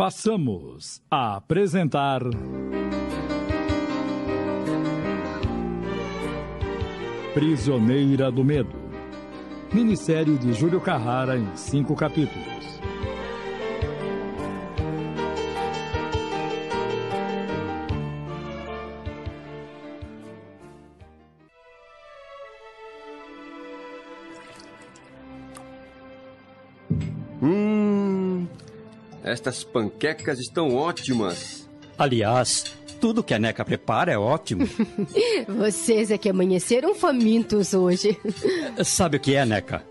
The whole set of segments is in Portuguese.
Passamos a apresentar. Prisioneira do Medo. Minissérie de Júlio Carrara em cinco capítulos. Estas panquecas estão ótimas. Aliás, tudo que a Neca prepara é ótimo. Vocês é que amanheceram famintos hoje. Sabe o que é, Neca?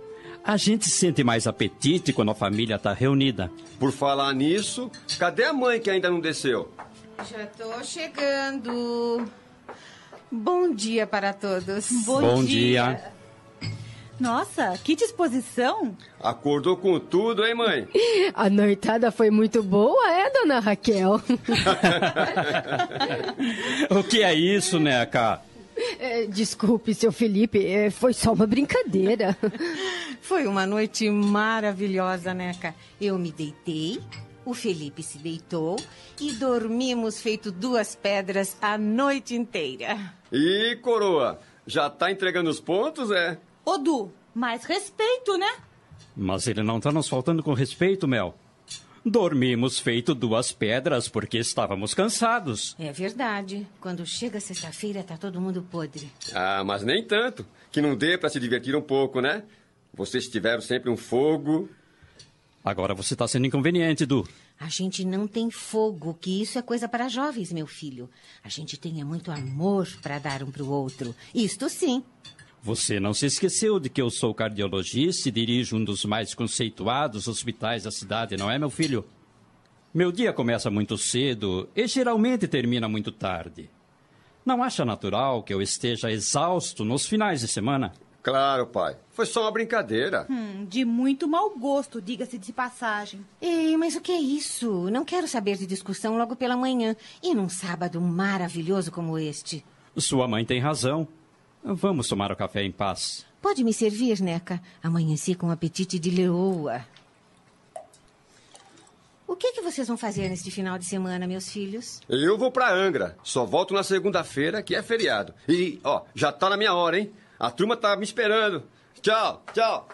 A gente sente mais apetite quando a família está reunida. Por falar nisso, cadê a mãe que ainda não desceu? Já tô chegando. Bom dia para todos. Bom, dia. Nossa, que disposição! Acordou com tudo, hein, mãe? A noitada foi muito boa, é, dona Raquel? O que é isso, Neca? É, desculpe, seu Felipe, é, foi só uma brincadeira. Foi uma noite maravilhosa, Neca. Eu me deitei, o Felipe se deitou e dormimos feito duas pedras a noite inteira. E, coroa, já tá entregando os pontos, é? Ô, Du, mais respeito, né? Mas ele não está nos faltando com respeito, Mel. Dormimos feito duas pedras porque estávamos cansados. É verdade. Quando chega sexta-feira, tá todo mundo podre. Ah, mas nem tanto. Que não dê pra se divertir um pouco, né? Vocês tiveram sempre um fogo. Agora você está sendo inconveniente, Du. A gente não tem fogo, que isso é coisa para jovens, meu filho. A gente tem é muito amor para dar um pro outro. Isto sim. Você não se esqueceu de que eu sou cardiologista e dirijo um dos mais conceituados hospitais da cidade, não é, meu filho? Meu dia começa muito cedo e geralmente termina muito tarde. Não acha natural que eu esteja exausto nos finais de semana? Claro, pai. Foi só uma brincadeira. Hum, de muito mau gosto, diga-se de passagem. Ei, mas o que é isso? Não quero saber de discussão logo pela manhã. E num sábado maravilhoso como este. Sua mãe tem razão. Vamos tomar o café em paz. Pode me servir, Neca? Amanheci com apetite de leoa. O que, que vocês vão fazer neste final de semana, meus filhos? Eu vou pra Angra. Só volto na segunda-feira, que é feriado. E, ó, já tá na minha hora, hein? A turma tá me esperando. Tchau, tchau.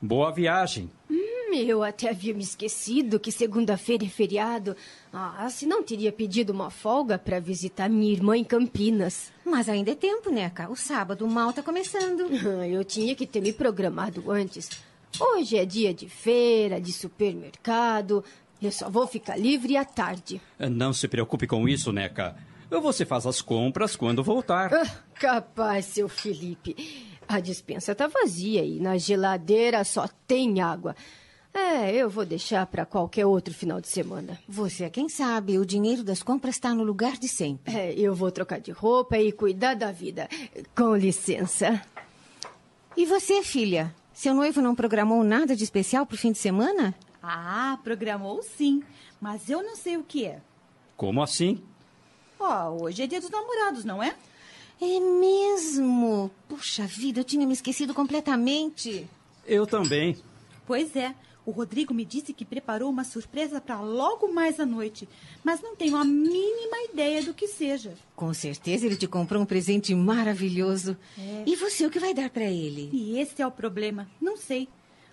Boa viagem. Hum, eu até havia me esquecido que segunda-feira é feriado. Ah, se não teria pedido uma folga para visitar minha irmã em Campinas. Mas ainda é tempo, Neca. O sábado mal tá começando. Eu tinha que ter me programado antes. Hoje é dia de feira, de supermercado. Eu só vou ficar livre à tarde. Não se preocupe com isso, Neca. Você faz as compras quando voltar. Ah, capaz, seu Felipe. A dispensa tá vazia e na geladeira só tem água. É, eu vou deixar para qualquer outro final de semana. Você é quem sabe. O dinheiro das compras está no lugar de sempre. É, eu vou trocar de roupa e cuidar da vida. Com licença. E você, filha? Seu noivo não programou nada de especial pro fim de semana? Ah, programou sim. Mas eu não sei o que é. Como assim? Ó, hoje é dia dos namorados, não é? É mesmo? Puxa vida, eu tinha me esquecido completamente. Eu também. Pois é. O Rodrigo me disse que preparou uma surpresa para logo mais à noite, mas não tenho a mínima ideia do que seja. Com certeza ele te comprou um presente maravilhoso. É. E você o que vai dar para ele? E esse é o problema. Não sei.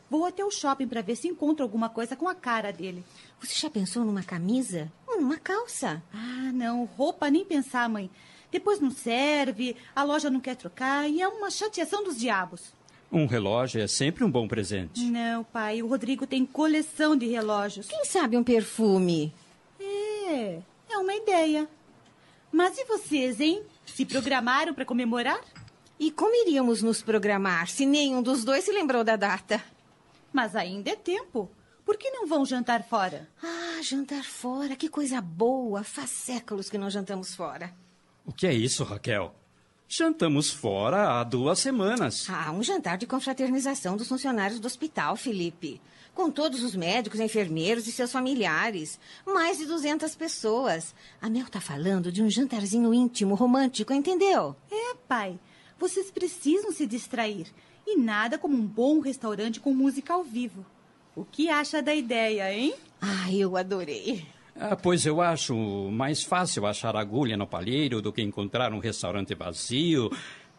Vou até o shopping para ver se encontro alguma coisa com a cara dele. Você já pensou numa camisa? Ou numa calça? Ah, não. Roupa nem pensar, mãe. Depois não serve, a loja não quer trocar e é uma chateação dos diabos. Um relógio é sempre um bom presente. Não, pai. O Rodrigo tem coleção de relógios. Quem sabe um perfume? É, é uma ideia. Mas e vocês, hein? Se programaram para comemorar? E como iríamos nos programar se nenhum dos dois se lembrou da data? Mas ainda é tempo. Por que não vão jantar fora? Ah, jantar fora, que coisa boa. Faz séculos que não jantamos fora. O que é isso, Raquel? Jantamos fora há duas semanas. Ah, um jantar de confraternização dos funcionários do hospital, Felipe. Com todos os médicos, enfermeiros e seus familiares. Mais de 200 pessoas. A Mel tá falando de um jantarzinho íntimo, romântico, entendeu? É, pai. Vocês precisam se distrair. E nada como um bom restaurante com música ao vivo. O que acha da ideia, hein? Ah, eu adorei. Ah, pois eu acho mais fácil achar agulha no palheiro do que encontrar um restaurante vazio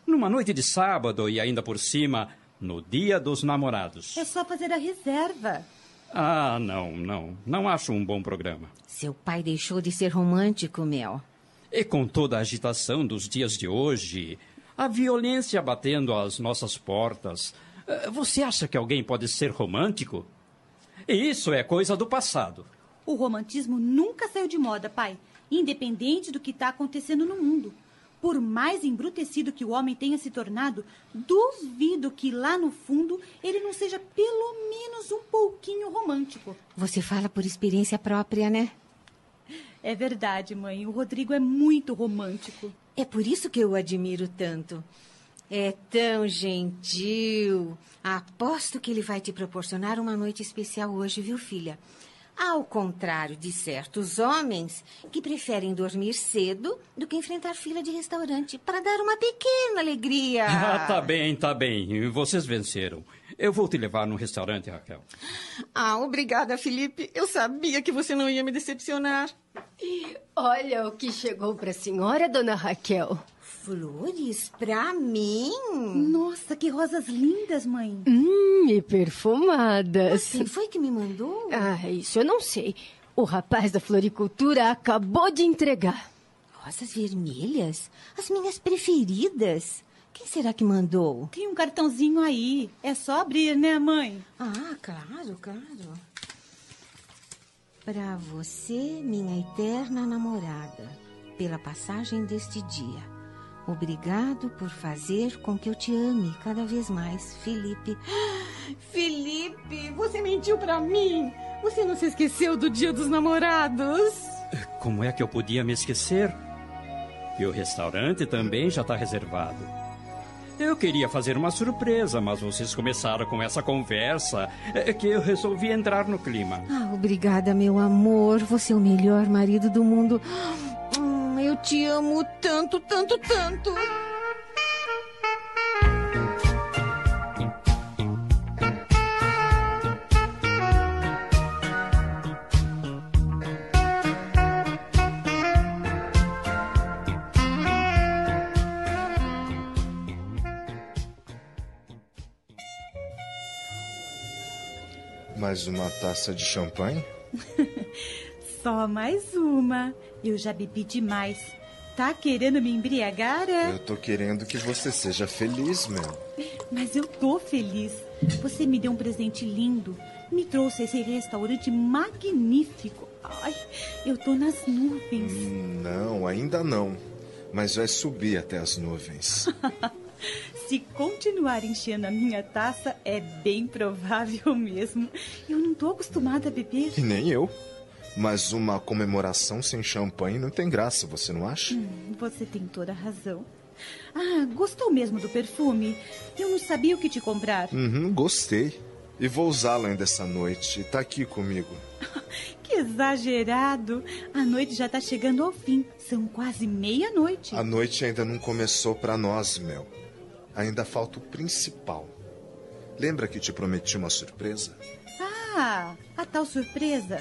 numa noite de sábado e ainda por cima no dia dos namorados. É só fazer a reserva. Ah, não, não. Não acho um bom programa. Seu pai deixou de ser romântico, Mel. E com toda a agitação dos dias de hoje, a violência batendo às nossas portas, eh, você acha que alguém pode ser romântico? Isso é coisa do passado. O romantismo nunca saiu de moda, pai, independente do que está acontecendo no mundo. Por mais embrutecido que o homem tenha se tornado, duvido que lá no fundo ele não seja pelo menos um pouquinho romântico. Você fala por experiência própria, né? É verdade, mãe. O Rodrigo é muito romântico. É por isso que eu o admiro tanto. É tão gentil. Aposto que ele vai te proporcionar uma noite especial hoje, viu, filha? Ao contrário de certos homens que preferem dormir cedo do que enfrentar fila de restaurante para dar uma pequena alegria. Ah, tá bem, tá bem. Vocês venceram. Eu vou te levar no restaurante, Raquel. Ah, obrigada, Felipe. Eu sabia que você não ia me decepcionar. Olha o que chegou para a senhora, dona Raquel. Flores pra mim? Nossa, que rosas lindas, mãe. Hum, e perfumadas. Quem foi que me mandou? Ah, isso eu não sei. O rapaz da floricultura acabou de entregar. Rosas vermelhas? As minhas preferidas. Quem será que mandou? Tem um cartãozinho aí. É só abrir, né, mãe? Ah, claro, claro. Para você, minha eterna namorada, pela passagem deste dia. Obrigado por fazer com que eu te ame cada vez mais, Felipe. Felipe, você mentiu para mim. Você não se esqueceu do dia dos namorados? Como é que eu podia me esquecer? E o restaurante também já está reservado. Eu queria fazer uma surpresa, mas vocês começaram com essa conversa é que eu resolvi entrar no clima. Ah, obrigada, meu amor. Você é o melhor marido do mundo. Eu te amo tanto, tanto, tanto. Mais uma taça de champanhe? Só mais uma. Eu já bebi demais. Tá querendo me embriagar? é? Eu tô querendo que você seja feliz, meu. Mas eu tô feliz. Você me deu um presente lindo. Me trouxe esse restaurante magnífico. Ai, eu tô nas nuvens. Não, ainda não. Mas vai subir até as nuvens. Se continuar enchendo a minha taça, é bem provável mesmo. Eu não tô acostumada a beber. E nem eu. Mas uma comemoração sem champanhe não tem graça, você não acha? Hum, Você tem toda a razão. Ah, gostou mesmo do perfume? Eu não sabia o que te comprar. Uhum, gostei. E vou usá-lo ainda essa noite. Tá aqui comigo. Que exagerado! A noite já tá chegando ao fim. São quase meia-noite. A noite ainda não começou pra nós, Mel. Ainda falta o principal. Lembra que te prometi uma surpresa? Ah, a tal surpresa.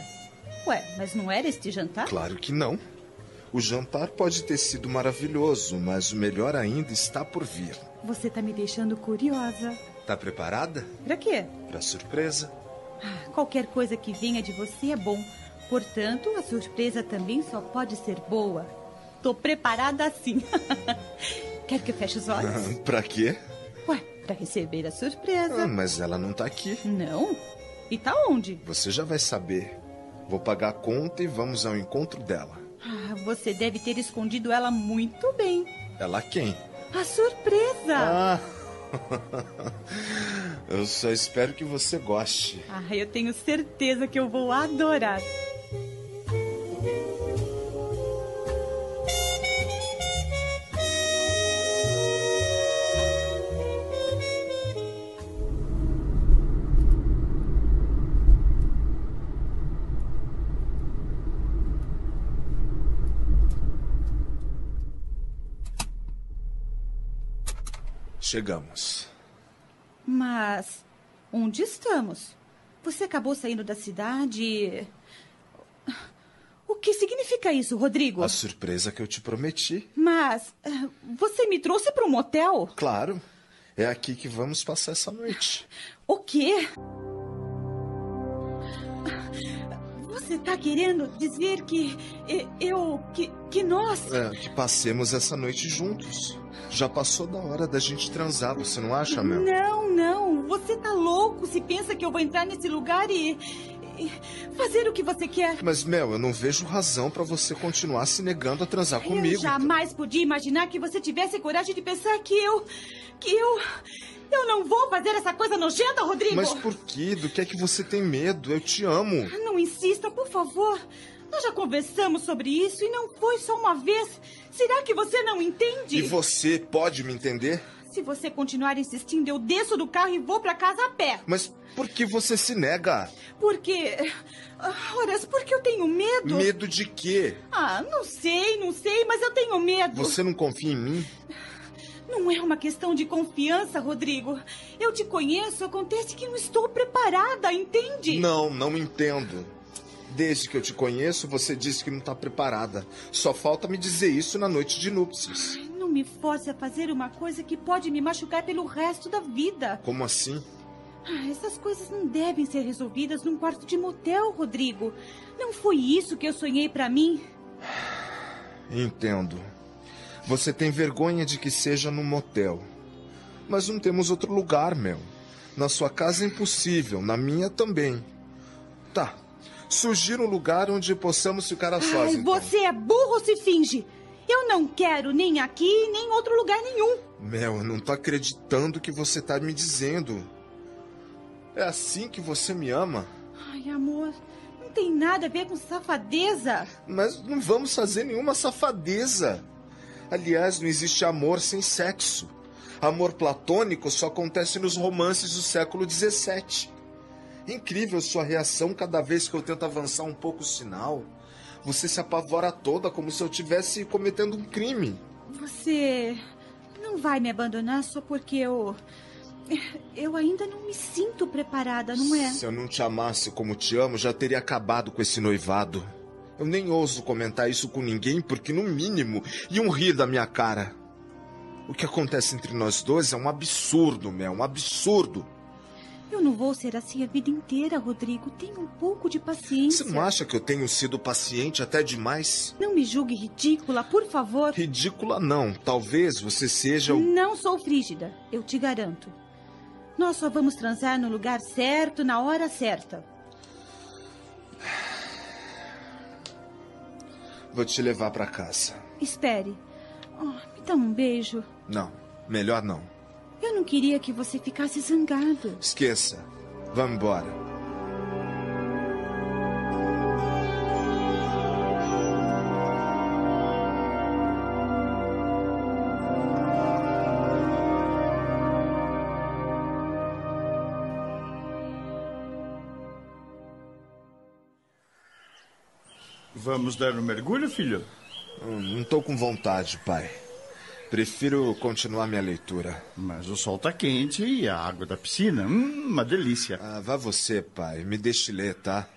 Ué, mas não era este jantar? Claro que não. O jantar pode ter sido maravilhoso, mas o melhor ainda está por vir. Você tá me deixando curiosa. Tá preparada? Pra quê? Pra surpresa? Ah, qualquer coisa que venha de você é bom. Portanto, a surpresa também só pode ser boa. Tô preparada assim. Quer que eu feche os olhos? pra quê? Ué, pra receber a surpresa. Ah, mas ela não tá aqui. Não? E tá onde? Você já vai saber. Vou pagar a conta e vamos ao encontro dela. Ah, você deve ter escondido ela muito bem. Ela quem? A surpresa! Ah! eu só espero que você goste. Ah, eu tenho certeza que eu vou adorar. Chegamos. Mas onde estamos? Você acabou saindo da cidade. O que significa isso, Rodrigo? A surpresa que eu te prometi. Mas eh, você me trouxe para um motel? Claro. É aqui que vamos passar essa noite. O quê? Você está querendo dizer que eu. que, que nós. É, que passemos essa noite juntos. Já passou da hora da gente transar, você não acha, Mel? Não, não. Você tá louco se pensa que eu vou entrar nesse lugar e. e fazer o que você quer. Mas, Mel, eu não vejo razão pra você continuar se negando a transar comigo. Eu jamais podia imaginar que você tivesse coragem de pensar que eu. que eu. Eu não vou fazer essa coisa nojenta, Rodrigo! Mas por quê? Do que é que você tem medo? Eu te amo. Não insista, por favor. Nós já conversamos sobre isso e não foi só uma vez. Será que você não entende? E você pode me entender? Se você continuar insistindo, eu desço do carro e vou para casa a pé. Mas por que você se nega? Porque. Ah, Horas, porque eu tenho medo. Medo de quê? Ah, não sei, não sei, mas eu tenho medo. Você não confia em mim? Não é uma questão de confiança, Rodrigo. Eu te conheço, acontece que não estou preparada, entende? Não, não entendo. Desde que eu te conheço, você disse que não está preparada. Só falta me dizer isso na noite de núpcias. Ai, Não me force a fazer uma coisa que pode me machucar pelo resto da vida. Como assim? Ah, essas coisas não devem ser resolvidas num quarto de motel, Rodrigo. Não foi isso que eu sonhei pra mim. Entendo. Você tem vergonha de que seja num motel. Mas não temos outro lugar, Mel. Na sua casa é impossível, na minha também. Tá. Sugira um lugar onde possamos ficar a sós. Ai, então. você é burro se finge? Eu não quero nem aqui, nem em outro lugar nenhum. Mel, eu não tô acreditando que você tá me dizendo. É assim que você me ama? Ai, amor, não tem nada a ver com safadeza. Mas não vamos fazer nenhuma safadeza. Aliás, não existe amor sem sexo. Amor platônico só acontece nos romances do século XVII. Incrível sua reação cada vez que eu tento avançar um pouco o sinal. Você se apavora toda como se eu estivesse cometendo um crime. Você não vai me abandonar só porque eu. Eu ainda não me sinto preparada, não é? Se eu não te amasse como te amo, já teria acabado com esse noivado. Eu nem ouso comentar isso com ninguém porque, no mínimo, iam rir da minha cara. O que acontece entre nós dois é um absurdo, Mel, um absurdo. Eu não vou ser assim a vida inteira, Rodrigo. Tenha um pouco de paciência. Você não acha que eu tenho sido paciente até demais? Não me julgue ridícula, por favor. Ridícula não. Talvez você seja o. Não sou frígida, eu te garanto. Nós só vamos transar no lugar certo, na hora certa. Vou te levar pra casa. Espere. Oh, me dá um beijo. Não, melhor não. Eu não queria que você ficasse zangado. Esqueça. Vamos embora. Vamos dar um mergulho, filho? Hum, Não tô com vontade, pai. Prefiro continuar minha leitura. Mas o sol tá quente e a água da piscina, hum, uma delícia. Ah, vá você, pai. Me deixe ler, tá?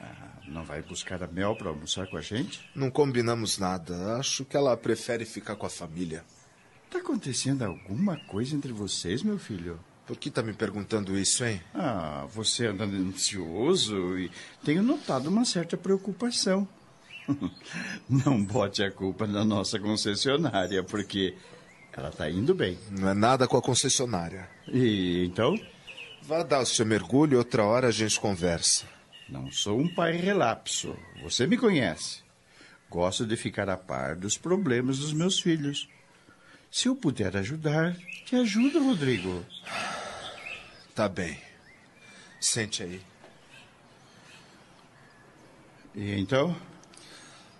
Ah, não vai buscar a Mel para almoçar com a gente? Não combinamos nada. Acho que ela prefere ficar com a família. Tá acontecendo alguma coisa entre vocês, meu filho? Por que tá me perguntando isso, hein? Ah, você anda ansioso e tenho notado uma certa preocupação. Não bote a culpa na nossa concessionária, porque ela tá indo bem. Não é nada com a concessionária. E então? Vá dar o seu mergulho e outra hora a gente conversa. Não sou um pai relapso. Você me conhece. Gosto de ficar a par dos problemas dos meus filhos. Se eu puder ajudar, te ajudo, Rodrigo. Tá bem. Sente aí. E então?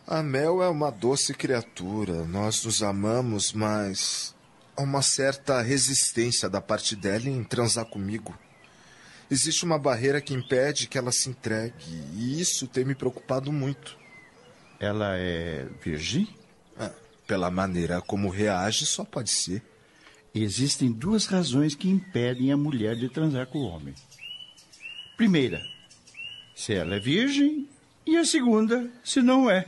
A Mel é uma doce criatura. Nós nos amamos, mas há uma certa resistência da parte dela em transar comigo. Existe uma barreira que impede que ela se entregue, e isso tem me preocupado muito. Ela é virgem? Ah, pela maneira como reage, só pode ser. Existem duas razões que impedem a mulher de transar com o homem. Primeira, se ela é virgem, e a segunda, se não é.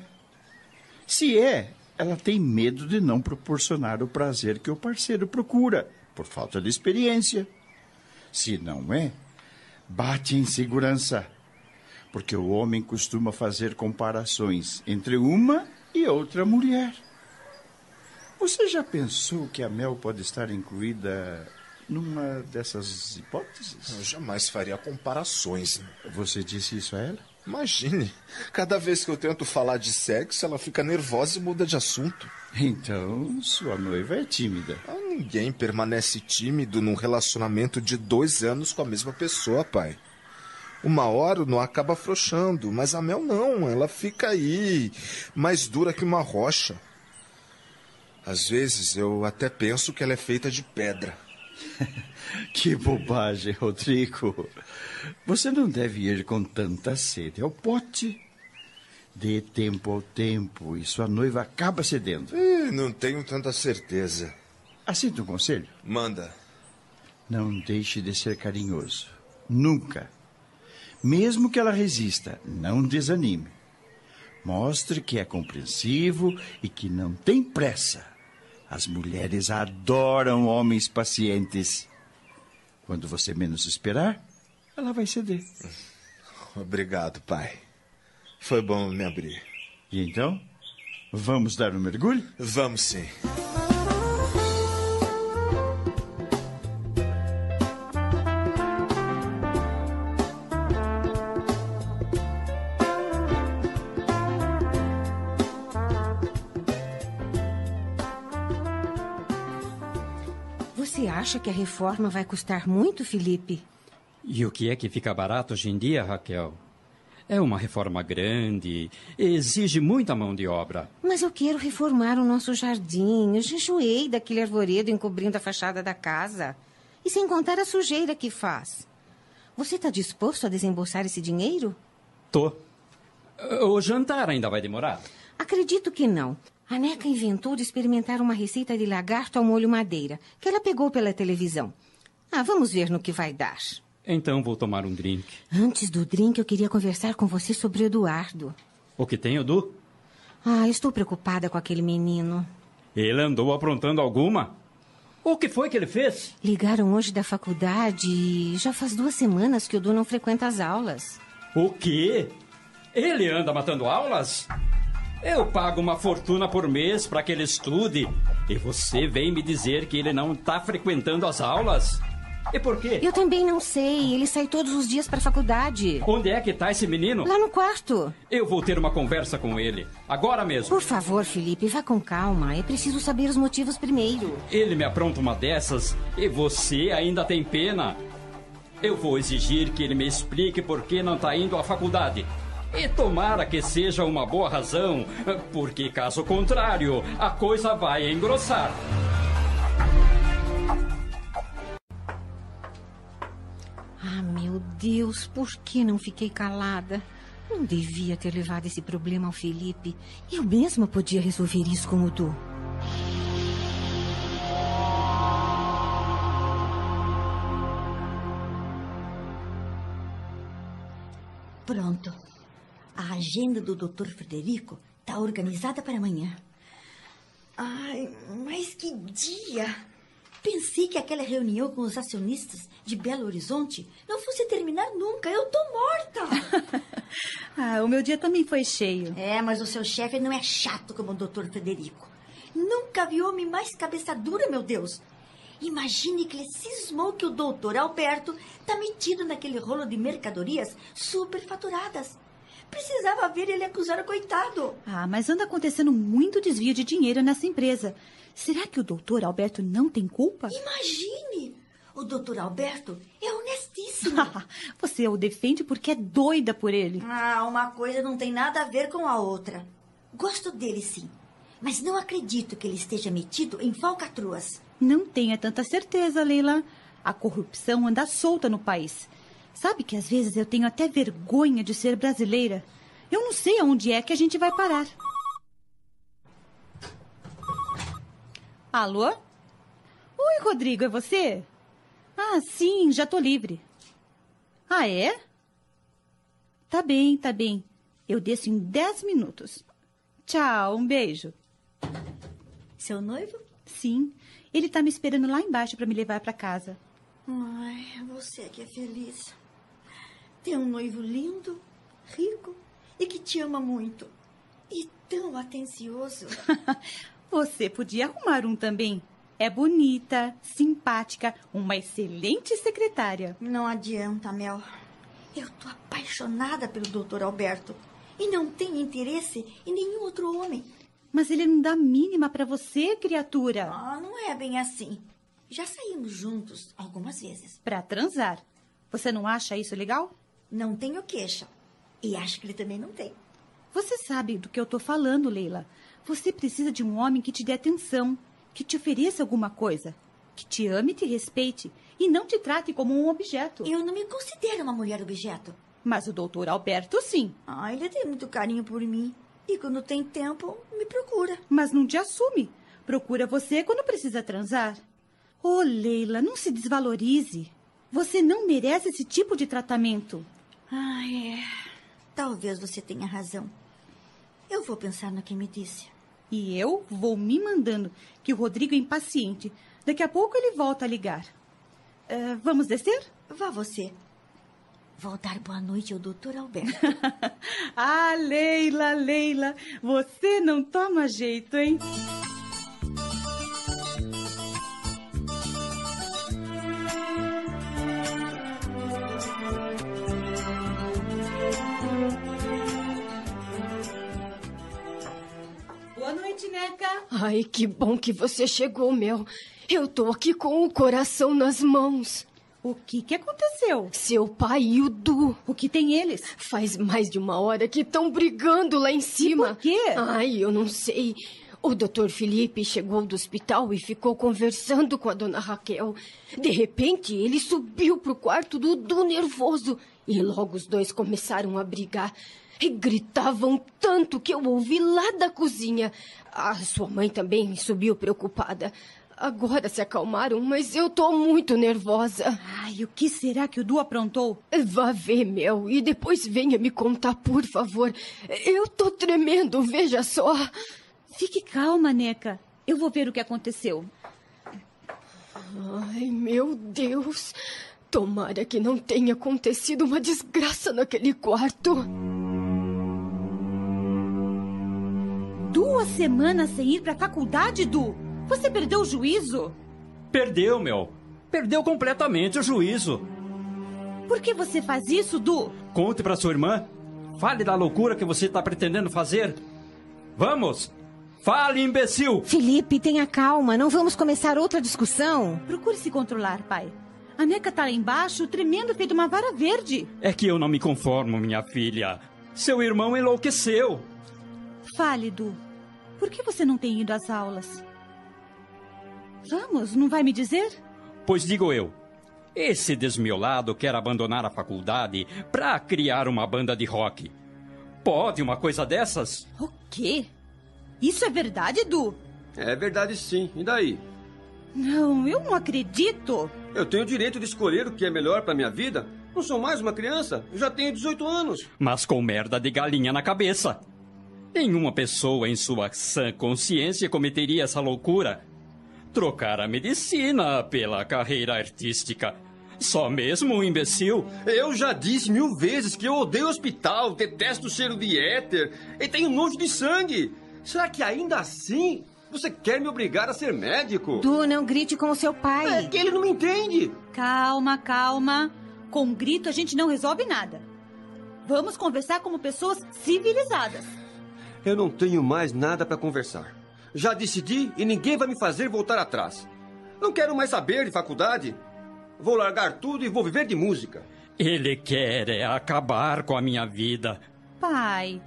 Se é, ela tem medo de não proporcionar o prazer que o parceiro procura, por falta de experiência. Se não é, bate em segurança, porque o homem costuma fazer comparações entre uma e outra mulher. Você já pensou que a Mel pode estar incluída numa dessas hipóteses? Eu jamais faria comparações. Você disse isso a ela? Imagine, cada vez que eu tento falar de sexo, ela fica nervosa e muda de assunto. Então, sua noiva é tímida. Ah, ninguém permanece tímido num relacionamento de dois anos com a mesma pessoa, pai. Uma hora não acaba afrouxando, mas a Mel não, ela fica aí, mais dura que uma rocha. Às vezes eu até penso que ela é feita de pedra. que bobagem, Rodrigo. Você não deve ir com tanta sede ao pote. Dê tempo ao tempo e sua noiva acaba cedendo. não tenho tanta certeza. Aceita um conselho? Manda. Não deixe de ser carinhoso. Nunca. Mesmo que ela resista, não desanime. Mostre que é compreensivo e que não tem pressa. As mulheres adoram homens pacientes. Quando você menos esperar, ela vai ceder. Obrigado, pai. Foi bom me abrir. E então? Vamos dar um mergulho? Vamos sim. acha que a reforma vai custar muito, Felipe? E o que é que fica barato hoje em dia, Raquel? É uma reforma grande, exige muita mão de obra. Mas eu quero reformar o nosso jardim. Eu já enjoei daquele arvoredo encobrindo a fachada da casa. E sem contar a sujeira que faz. Você está disposto a desembolsar esse dinheiro? Tô. O jantar ainda vai demorar? Acredito que não. A Neca inventou de experimentar uma receita de lagarto ao molho madeira, que ela pegou pela televisão. Ah, vamos ver no que vai dar. Então vou tomar um drink. Antes do drink, eu queria conversar com você sobre o Eduardo. O que tem, Edu? Ah, estou preocupada com aquele menino. Ele andou aprontando alguma? O que foi que ele fez? Ligaram hoje da faculdade e já faz duas semanas que o Edu não frequenta as aulas. O quê? Ele anda matando aulas? Eu pago uma fortuna por mês para que ele estude. E você vem me dizer que ele não está frequentando as aulas? E por quê? Eu também não sei. Ele sai todos os dias para a faculdade. Onde é que está esse menino? Lá no quarto. Eu vou ter uma conversa com ele. Agora mesmo. Por favor, Felipe, vá com calma. É preciso saber os motivos primeiro. Ele me apronta uma dessas e você ainda tem pena. Eu vou exigir que ele me explique por que não está indo à faculdade. E tomara que seja uma boa razão, porque caso contrário, a coisa vai engrossar. Ah, meu Deus, por que não fiquei calada? Não devia ter levado esse problema ao Felipe. Eu mesma podia resolver isso com o Du. Pronto. A agenda do Dr. Frederico está organizada para amanhã. Ai, mas que dia! Pensei que aquela reunião com os acionistas de Belo Horizonte não fosse terminar nunca. Eu tô morta! ah, o meu dia também foi cheio. É, mas o seu chefe não é chato como o Dr. Frederico. Nunca vi homem mais cabeça dura, meu Deus. Imagine que ele cismou que o doutor Alberto está metido naquele rolo de mercadorias superfaturadas. Precisava ver ele acusar o coitado. Ah, mas anda acontecendo muito desvio de dinheiro nessa empresa. Será que o doutor Alberto não tem culpa? Imagine! O doutor Alberto é honestíssimo. Você o defende porque é doida por ele. Ah, uma coisa não tem nada a ver com a outra. Gosto dele, sim. Mas não acredito que ele esteja metido em falcatruas. Não tenha tanta certeza, Leila. A corrupção anda solta no país. Sabe que às vezes eu tenho até vergonha de ser brasileira. Eu não sei aonde é que a gente vai parar. Alô? Oi, Rodrigo, é você? Ah, sim, já tô livre. Ah, é? Tá bem, tá bem. Eu desço em dez minutos. Tchau, um beijo. Seu noivo? Sim, ele tá me esperando lá embaixo para me levar para casa. Ai, você que é feliz. Tem um noivo lindo, rico e que te ama muito. E tão atencioso. você podia arrumar um também. É bonita, simpática, uma excelente secretária. Não adianta, Mel. Eu tô apaixonada pelo doutor Alberto e não tenho interesse em nenhum outro homem. Mas ele não dá mínima para você, criatura. Ah, não é bem assim. Já saímos juntos algumas vezes. Para transar. Você não acha isso legal? Não tenho queixa. E acho que ele também não tem. Você sabe do que eu tô falando, Leila. Você precisa de um homem que te dê atenção, que te ofereça alguma coisa, que te ame e te respeite e não te trate como um objeto. Eu não me considero uma mulher objeto. Mas o doutor Alberto, sim. Ah, ele tem muito carinho por mim. E quando tem tempo, me procura. Mas não te assume. Procura você quando precisa transar. Oh, Leila, não se desvalorize. Você não merece esse tipo de tratamento. Ai, é. Talvez você tenha razão. Eu vou pensar no que me disse. E eu vou me mandando, que o Rodrigo é impaciente. Daqui a pouco ele volta a ligar. Uh, vamos descer? Vá você. Vou dar boa noite ao doutor Alberto. ah, Leila, Leila, você não toma jeito, hein? Ai, que bom que você chegou, Mel. Eu tô aqui com o coração nas mãos. O que que aconteceu? Seu pai e o Du. O que tem eles? Faz mais de uma hora que estão brigando lá em cima. E por quê? Ai, eu não sei. O doutor Felipe chegou do hospital e ficou conversando com a dona Raquel. De repente, ele subiu pro quarto do Du nervoso e logo os dois começaram a brigar. E gritavam tanto que eu ouvi lá da cozinha. A sua mãe também subiu preocupada. Agora se acalmaram, mas eu tô muito nervosa. Ai, o que será que o Du aprontou? Vá ver, Mel, e depois venha me contar, por favor. Eu tô tremendo, veja só. Fique calma, Neca. Eu vou ver o que aconteceu. Ai, meu Deus. Tomara que não tenha acontecido uma desgraça naquele quarto. Duas semanas sem ir pra faculdade, Du? Você perdeu o juízo? Perdeu, meu. Perdeu completamente o juízo. Por que você faz isso, Du? Conte para sua irmã. Fale da loucura que você está pretendendo fazer. Vamos! Fale, imbecil! Felipe, tenha calma. Não vamos começar outra discussão. Procure se controlar, pai. A Neca tá lá embaixo, tremendo feito uma vara verde. É que eu não me conformo, minha filha. Seu irmão enlouqueceu. Fale, Du. Por que você não tem ido às aulas? Vamos, não vai me dizer? Pois digo eu. Esse desmiolado quer abandonar a faculdade para criar uma banda de rock. Pode uma coisa dessas? O quê? Isso é verdade, Edu? É verdade sim. E daí? Não, eu não acredito. Eu tenho o direito de escolher o que é melhor para minha vida. Não sou mais uma criança. Eu já tenho 18 anos. Mas com merda de galinha na cabeça. Nenhuma pessoa em sua sã consciência cometeria essa loucura trocar a medicina pela carreira artística. Só mesmo um imbecil? Eu já disse mil vezes que eu odeio hospital, detesto o cheiro de éter e tenho nojo de sangue. Será que ainda assim você quer me obrigar a ser médico? Du, não grite com o seu pai. É que ele não me entende. Calma, calma. Com um grito a gente não resolve nada. Vamos conversar como pessoas civilizadas. Eu não tenho mais nada para conversar. Já decidi e ninguém vai me fazer voltar atrás. Não quero mais saber de faculdade. Vou largar tudo e vou viver de música. Ele quer é acabar com a minha vida. Pai,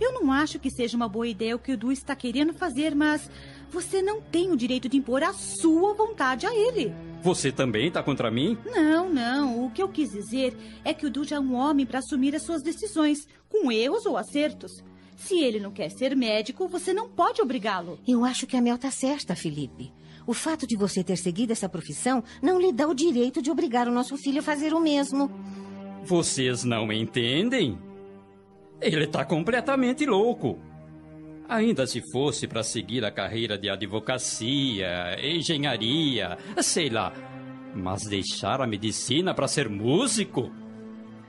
eu não acho que seja uma boa ideia o que o Du está querendo fazer, mas você não tem o direito de impor a sua vontade a ele. Você também está contra mim? Não, não. O que eu quis dizer é que o Du já é um homem para assumir as suas decisões, com erros ou acertos. Se ele não quer ser médico, você não pode obrigá-lo. Eu acho que a Mel está certa, Felipe. O fato de você ter seguido essa profissão não lhe dá o direito de obrigar o nosso filho a fazer o mesmo. Vocês não entendem? Ele está completamente louco. Ainda se fosse para seguir a carreira de advocacia, engenharia, sei lá. Mas deixar a medicina para ser músico?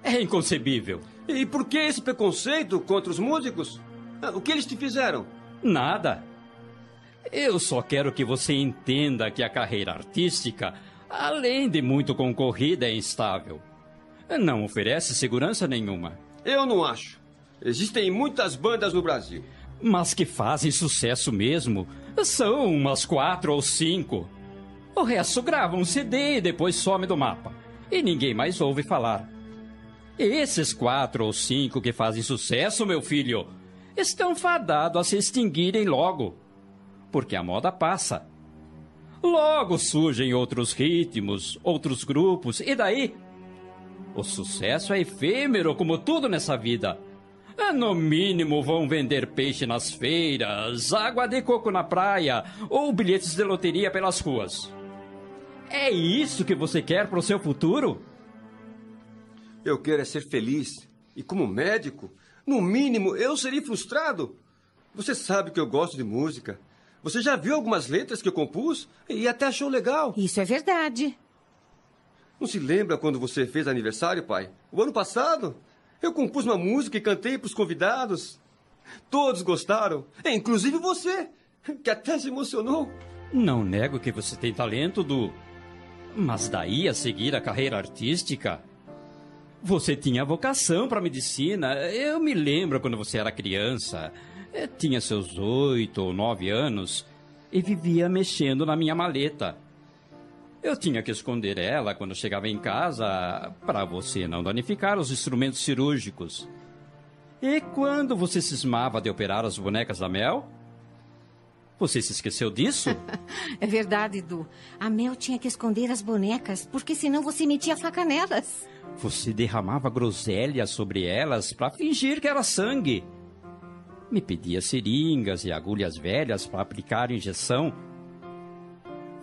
É inconcebível. E por que esse preconceito contra os músicos? Ah, o que eles te fizeram? Nada. Eu só quero que você entenda que a carreira artística, além de muito concorrida, é instável. Não oferece segurança nenhuma. Eu não acho. Existem muitas bandas no Brasil. Mas que fazem sucesso mesmo são umas quatro ou cinco. O resto grava um CD e depois some do mapa. E ninguém mais ouve falar. Esses quatro ou cinco que fazem sucesso, meu filho, estão fadados a se extinguirem logo. Porque a moda passa. Logo surgem outros ritmos, outros grupos, e daí? O sucesso é efêmero, como tudo nessa vida. No mínimo vão vender peixe nas feiras, água de coco na praia ou bilhetes de loteria pelas ruas. É isso que você quer para o seu futuro? Eu quero é ser feliz. E como médico, no mínimo eu seria frustrado. Você sabe que eu gosto de música. Você já viu algumas letras que eu compus e até achou legal. Isso é verdade. Não se lembra quando você fez aniversário, pai? O ano passado? Eu compus uma música e cantei para os convidados. Todos gostaram, inclusive você, que até se emocionou. Não nego que você tem talento, Du. Mas daí a seguir a carreira artística? Você tinha vocação para medicina. Eu me lembro quando você era criança. Eu tinha seus oito ou nove anos e vivia mexendo na minha maleta. Eu tinha que esconder ela quando chegava em casa para você não danificar os instrumentos cirúrgicos. E quando você cismava de operar as bonecas da Mel? Você se esqueceu disso? é verdade, Du. A Mel tinha que esconder as bonecas, porque senão você metia a faca nelas. Você derramava groselha sobre elas para fingir que era sangue. Me pedia seringas e agulhas velhas para aplicar injeção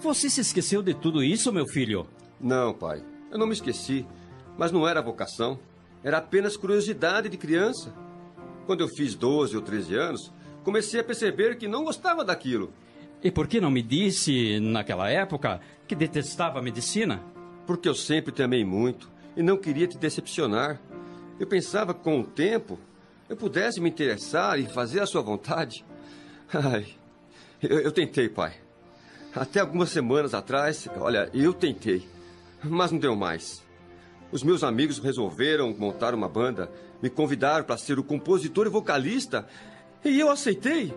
você se esqueceu de tudo isso, meu filho? Não, pai. Eu não me esqueci. Mas não era vocação. Era apenas curiosidade de criança. Quando eu fiz 12 ou 13 anos, comecei a perceber que não gostava daquilo. E por que não me disse, naquela época, que detestava a medicina? Porque eu sempre te amei muito e não queria te decepcionar. Eu pensava que com o tempo eu pudesse me interessar e fazer a sua vontade. Ai, eu, eu tentei, pai. Até algumas semanas atrás, olha, eu tentei, mas não deu mais. Os meus amigos resolveram montar uma banda, me convidaram para ser o compositor e vocalista, e eu aceitei,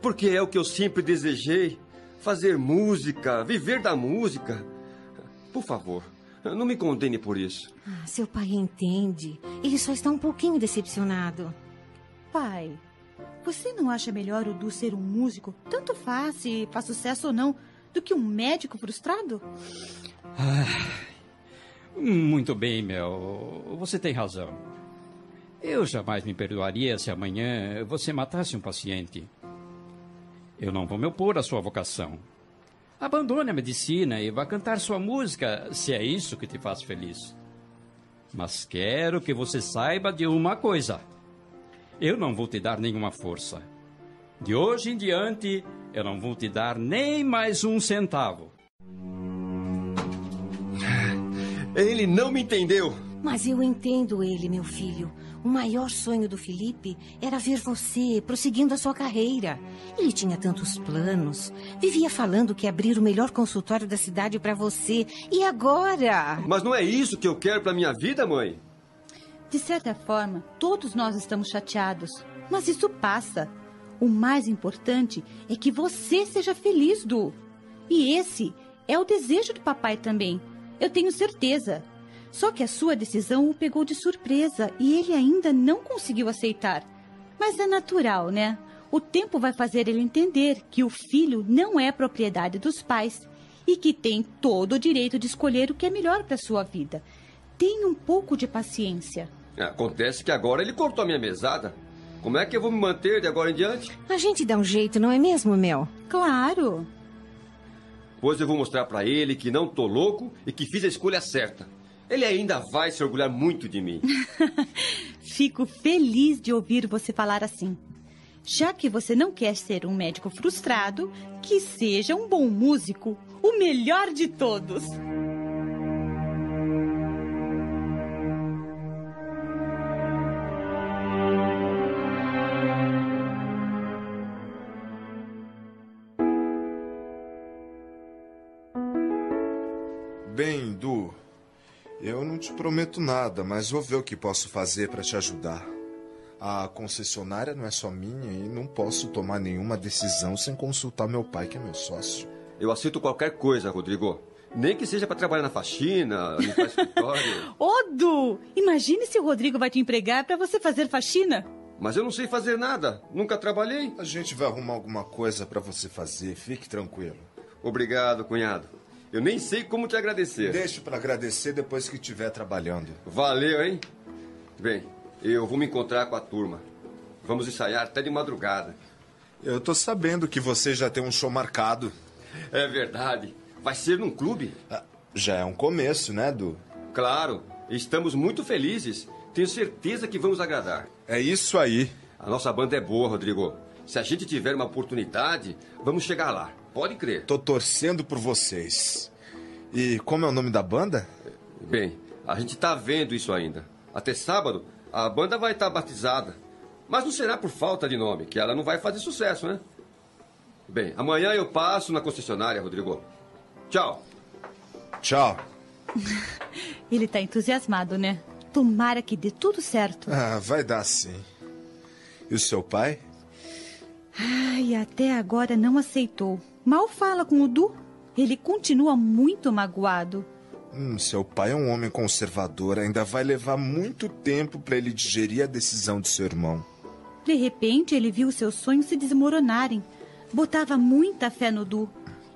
porque é o que eu sempre desejei: fazer música, viver da música. Por favor, não me condene por isso. Ah, seu pai entende. Ele só está um pouquinho decepcionado. Pai, você não acha melhor o Du ser um músico? Tanto faz se faz sucesso ou não do que um médico frustrado? Ah, muito bem, Mel. Você tem razão. Eu jamais me perdoaria se amanhã você matasse um paciente. Eu não vou me opor à sua vocação. Abandone a medicina e vá cantar sua música, se é isso que te faz feliz. Mas quero que você saiba de uma coisa. Eu não vou te dar nenhuma força. De hoje em diante, eu não vou te dar nem mais um centavo. Ele não me entendeu. Mas eu entendo ele, meu filho. O maior sonho do Felipe era ver você prosseguindo a sua carreira. Ele tinha tantos planos. Vivia falando que ia abrir o melhor consultório da cidade para você. E agora? Mas não é isso que eu quero para minha vida, mãe. De certa forma, todos nós estamos chateados. Mas isso passa. O mais importante é que você seja feliz, Du. E esse é o desejo do papai também. Eu tenho certeza. Só que a sua decisão o pegou de surpresa e ele ainda não conseguiu aceitar. Mas é natural, né? O tempo vai fazer ele entender que o filho não é propriedade dos pais e que tem todo o direito de escolher o que é melhor para sua vida. Tenha um pouco de paciência. Acontece que agora ele cortou a minha mesada. Como é que eu vou me manter de agora em diante? A gente dá um jeito, não é mesmo, Mel? Claro. Pois eu vou mostrar para ele que não tô louco e que fiz a escolha certa. Ele ainda vai se orgulhar muito de mim. Fico feliz de ouvir você falar assim. Já que você não quer ser um médico frustrado, que seja um bom músico, o melhor de todos. Prometo nada, mas vou ver o que posso fazer para te ajudar. A concessionária não é só minha e não posso tomar nenhuma decisão sem consultar meu pai, que é meu sócio. Eu aceito qualquer coisa, Rodrigo. Nem que seja para trabalhar na faxina, limpar escritório. Du, imagine se o Rodrigo vai te empregar para você fazer faxina. Mas eu não sei fazer nada. Nunca trabalhei. A gente vai arrumar alguma coisa para você fazer, fique tranquilo. Obrigado, cunhado. Eu nem sei como te agradecer. Deixe para agradecer depois que estiver trabalhando. Valeu, hein? Bem, eu vou me encontrar com a turma. Vamos ensaiar até de madrugada. Eu tô sabendo que você já tem um show marcado. É verdade. Vai ser num clube? Ah, já é um começo, né, Du? Claro. Estamos muito felizes. Tenho certeza que vamos agradar. É isso aí. A nossa banda é boa, Rodrigo. Se a gente tiver uma oportunidade, vamos chegar lá. Pode crer. Tô torcendo por vocês. E como é o nome da banda? Bem, a gente tá vendo isso ainda. Até sábado, a banda vai estar batizada. Mas não será por falta de nome, que ela não vai fazer sucesso, né? Bem, amanhã eu passo na concessionária, Rodrigo. Tchau. Tchau. Ele tá entusiasmado, né? Tomara que dê tudo certo. Ah, vai dar sim. E o seu pai? Ai, até agora não aceitou. Mal fala com o Du. Ele continua muito magoado. Hum, seu pai é um homem conservador. Ainda vai levar muito tempo para ele digerir a decisão de seu irmão. De repente, ele viu seus sonhos se desmoronarem. Botava muita fé no Du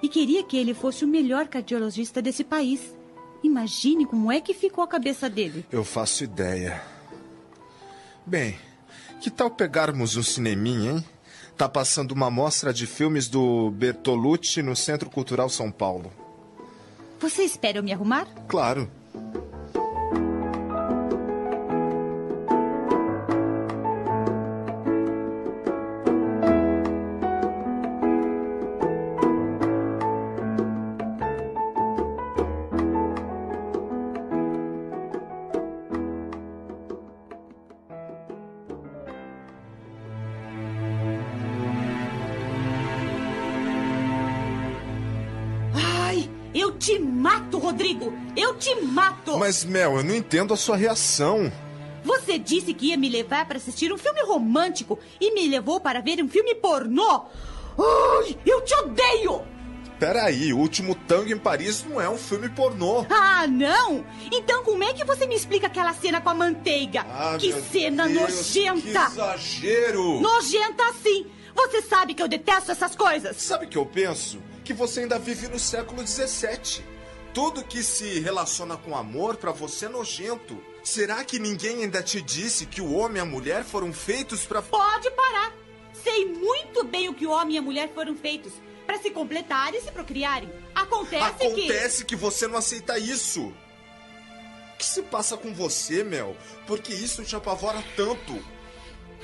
e queria que ele fosse o melhor cardiologista desse país. Imagine como é que ficou a cabeça dele. Eu faço ideia. Bem, que tal pegarmos um cineminha, hein? Tá passando uma mostra de filmes do Bertolucci no Centro Cultural São Paulo. Você espera eu me arrumar? Claro. Rodrigo! Eu te mato! Mas, Mel, eu não entendo a sua reação. Você disse que ia me levar para assistir um filme romântico e me levou para ver um filme pornô! Ai, eu te odeio! Peraí, o último tango em Paris não é um filme pornô. Ah, não? Então como é que você me explica aquela cena com a manteiga? Ah, que cena Deus, nojenta! Que exagero! Nojenta sim! Você sabe que eu detesto essas coisas! Sabe o que eu penso? Que você ainda vive no século XVII. Tudo que se relaciona com amor pra você é nojento. Será que ninguém ainda te disse que o homem e a mulher foram feitos pra... Pode parar! Sei muito bem o que o homem e a mulher foram feitos. Para se completarem e se procriarem. Acontece, Acontece que... você não aceita isso. O que se passa com você, Mel? Porque isso te apavora tanto.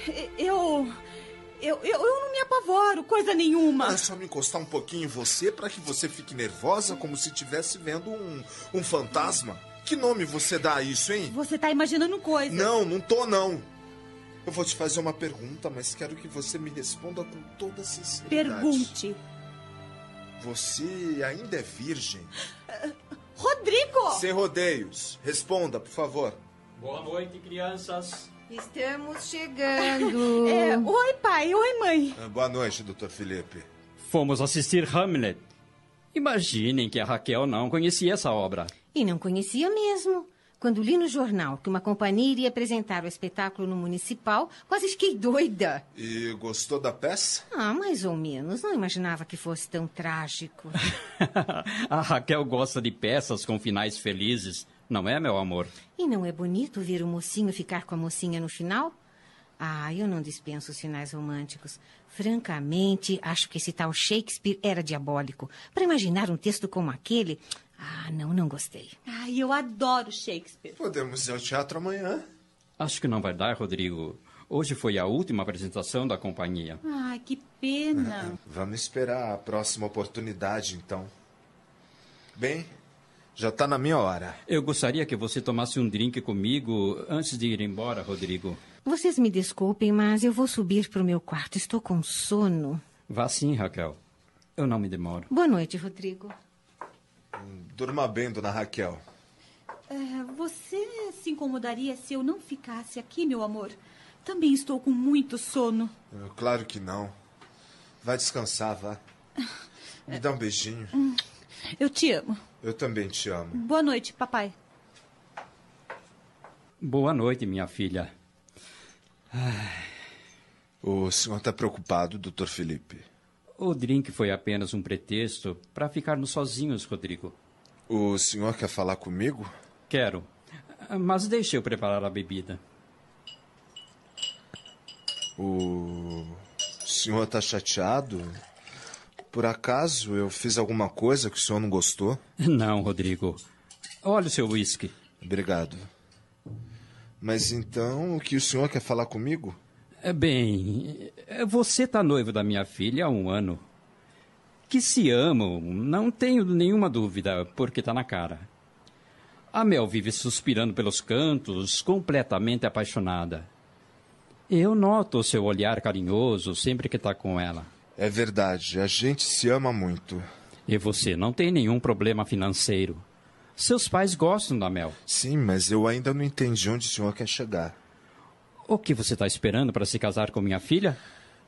que... Eu... Eu, eu, eu não me apavoro, coisa nenhuma. É só me encostar um pouquinho em você para que você fique nervosa como se estivesse vendo um, um fantasma. Que nome você dá a isso, hein? Você tá imaginando coisas. Não, não tô não. Eu vou te fazer uma pergunta, mas quero que você me responda com toda sinceridade. Pergunte. Você ainda é virgem? Rodrigo! Sem rodeios. Responda, por favor. Boa noite, crianças. Estamos chegando. É, oi, pai. Oi, mãe. Ah, Boa noite, doutor Felipe. Fomos assistir Hamlet. Imaginem que a Raquel não conhecia essa obra. E não conhecia mesmo. Quando li no jornal que uma companhia iria apresentar o espetáculo no municipal, quase fiquei doida. E gostou da peça? Ah, mais ou menos. Não imaginava que fosse tão trágico. a Raquel gosta de peças com finais felizes, não é, meu amor? E não é bonito ver o mocinho ficar com a mocinha no final? Ah, eu não dispenso os finais românticos. Francamente, acho que esse tal Shakespeare era diabólico. Para imaginar um texto como aquele. Ah, não, não gostei. Ai, eu adoro Shakespeare. Podemos ir ao teatro amanhã. Acho que não vai dar, Rodrigo. Hoje foi a última apresentação da companhia. Ai, que pena. Vamos esperar a próxima oportunidade, então. Bem, já está na minha hora. Eu gostaria que você tomasse um drink comigo antes de ir embora, Rodrigo. Vocês me desculpem, mas eu vou subir para o meu quarto. Estou com sono. Vá sim, Raquel. Eu não me demoro. Boa noite, Rodrigo. Durma bem, dona Raquel. É, você se incomodaria se eu não ficasse aqui, meu amor? Também estou com muito sono. Claro que não. Vai descansar, vá. Me dá um beijinho. Eu te amo. Eu também te amo. Boa noite, papai. Boa noite, minha filha. O senhor está preocupado, doutor Felipe? O drink foi apenas um pretexto para ficarmos sozinhos, Rodrigo. O senhor quer falar comigo? Quero. Mas deixe eu preparar a bebida. O senhor está chateado? Por acaso eu fiz alguma coisa que o senhor não gostou? Não, Rodrigo. Olha o seu uísque. Obrigado. Mas então, o que o senhor quer falar comigo? É, Bem, você está noivo da minha filha há um ano. Que se amam, não tenho nenhuma dúvida, porque está na cara. A Mel vive suspirando pelos cantos, completamente apaixonada. Eu noto o seu olhar carinhoso sempre que está com ela. É verdade, a gente se ama muito. E você não tem nenhum problema financeiro. Seus pais gostam da Mel. Sim, mas eu ainda não entendi onde o senhor quer chegar. O que você está esperando para se casar com minha filha?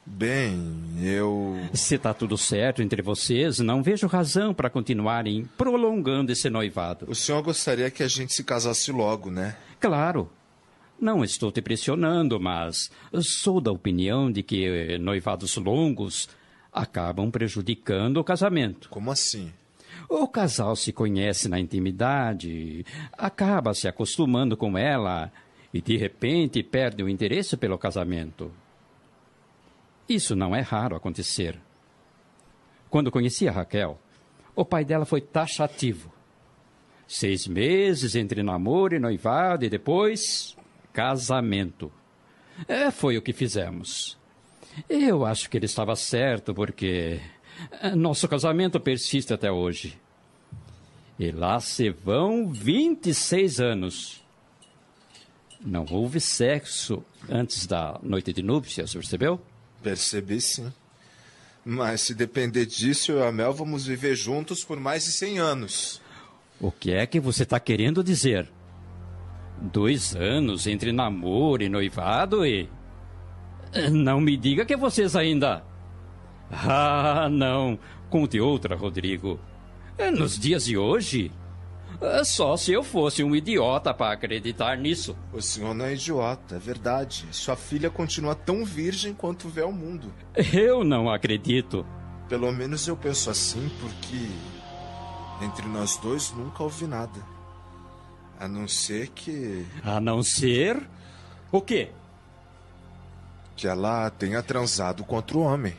Bem, eu. Se está tudo certo entre vocês, não vejo razão para continuarem prolongando esse noivado. O senhor gostaria que a gente se casasse logo, né? Claro. Não estou te pressionando, mas sou da opinião de que noivados longos acabam prejudicando o casamento. Como assim? O casal se conhece na intimidade, acaba se acostumando com ela e de repente perde o interesse pelo casamento. Isso não é raro acontecer. Quando conheci a Raquel, o pai dela foi taxativo. Seis meses entre namoro e noivado e depois casamento. É, foi o que fizemos. Eu acho que ele estava certo, porque eh, nosso casamento persiste até hoje. E lá se vão 26 anos. Não houve sexo antes da noite de núpcias, percebeu? Percebi sim. Mas se depender disso, eu e a Mel vamos viver juntos por mais de 100 anos. O que é que você está querendo dizer? Dois anos entre namoro e noivado e. Não me diga que vocês ainda. Ah, não. Conte outra, Rodrigo. Nos dias de hoje. Só se eu fosse um idiota para acreditar nisso. O senhor não é idiota, é verdade. Sua filha continua tão virgem quanto vê o mundo. Eu não acredito. Pelo menos eu penso assim porque entre nós dois nunca houve nada. A não ser que. A não ser. O quê? que ela tenha transado com outro homem.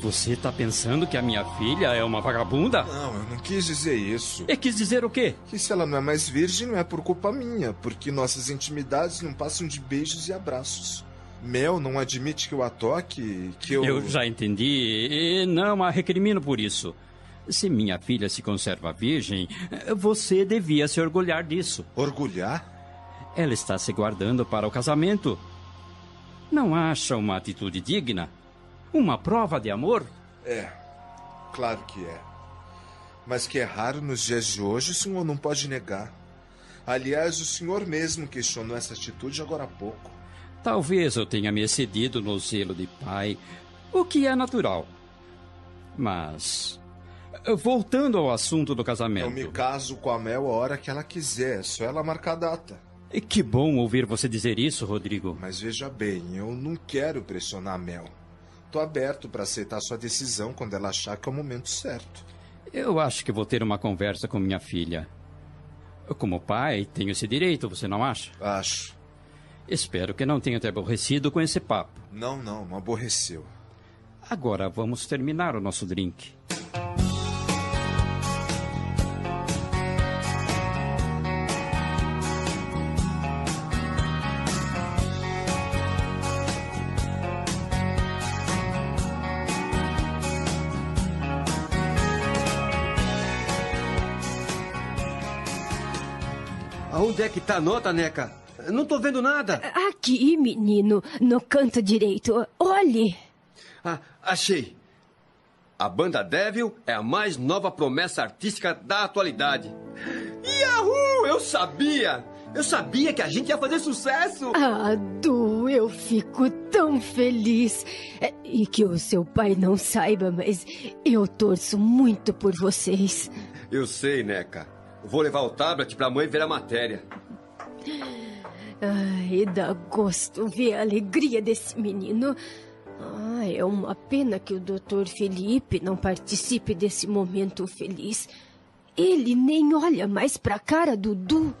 Você está pensando que a minha filha é uma vagabunda? Não, eu não quis dizer isso. E quis dizer o quê? Que se ela não é mais virgem, não é por culpa minha, porque nossas intimidades não passam de beijos e abraços. Mel não admite que eu a toque, que eu. Eu já entendi. E não a recrimino por isso. Se minha filha se conserva virgem, você devia se orgulhar disso. Orgulhar? Ela está se guardando para o casamento. Não acha uma atitude digna? Uma prova de amor? É, claro que é. Mas que é raro nos dias de hoje, o senhor não pode negar. Aliás, o senhor mesmo questionou essa atitude agora há pouco. Talvez eu tenha me excedido no zelo de pai, o que é natural. Mas. Voltando ao assunto do casamento. Eu me caso com a Mel a hora que ela quiser, é só ela marcar a data. E Que bom ouvir você dizer isso, Rodrigo. Mas veja bem, eu não quero pressionar a Mel. Tô aberto para aceitar sua decisão quando ela achar que é o momento certo. Eu acho que vou ter uma conversa com minha filha. Como pai, tenho esse direito, você não acha? Acho. Espero que não tenha te aborrecido com esse papo. Não, não, não aborreceu. Agora vamos terminar o nosso drink. Onde é que tá a nota, Neca? Não tô vendo nada. Aqui, menino, no canto direito. Olhe. Ah, achei. A banda Devil é a mais nova promessa artística da atualidade. Yahoo! Eu sabia! Eu sabia que a gente ia fazer sucesso! Ah, Du, eu fico tão feliz. É, E que o seu pai não saiba, mas eu torço muito por vocês. Eu sei, Neca. Vou levar o tablet pra mãe ver a matéria. Ai, dá gosto ver a alegria desse menino. Ah, é uma pena que o Dr. Felipe não participe desse momento feliz. Ele nem olha mais pra cara do Du.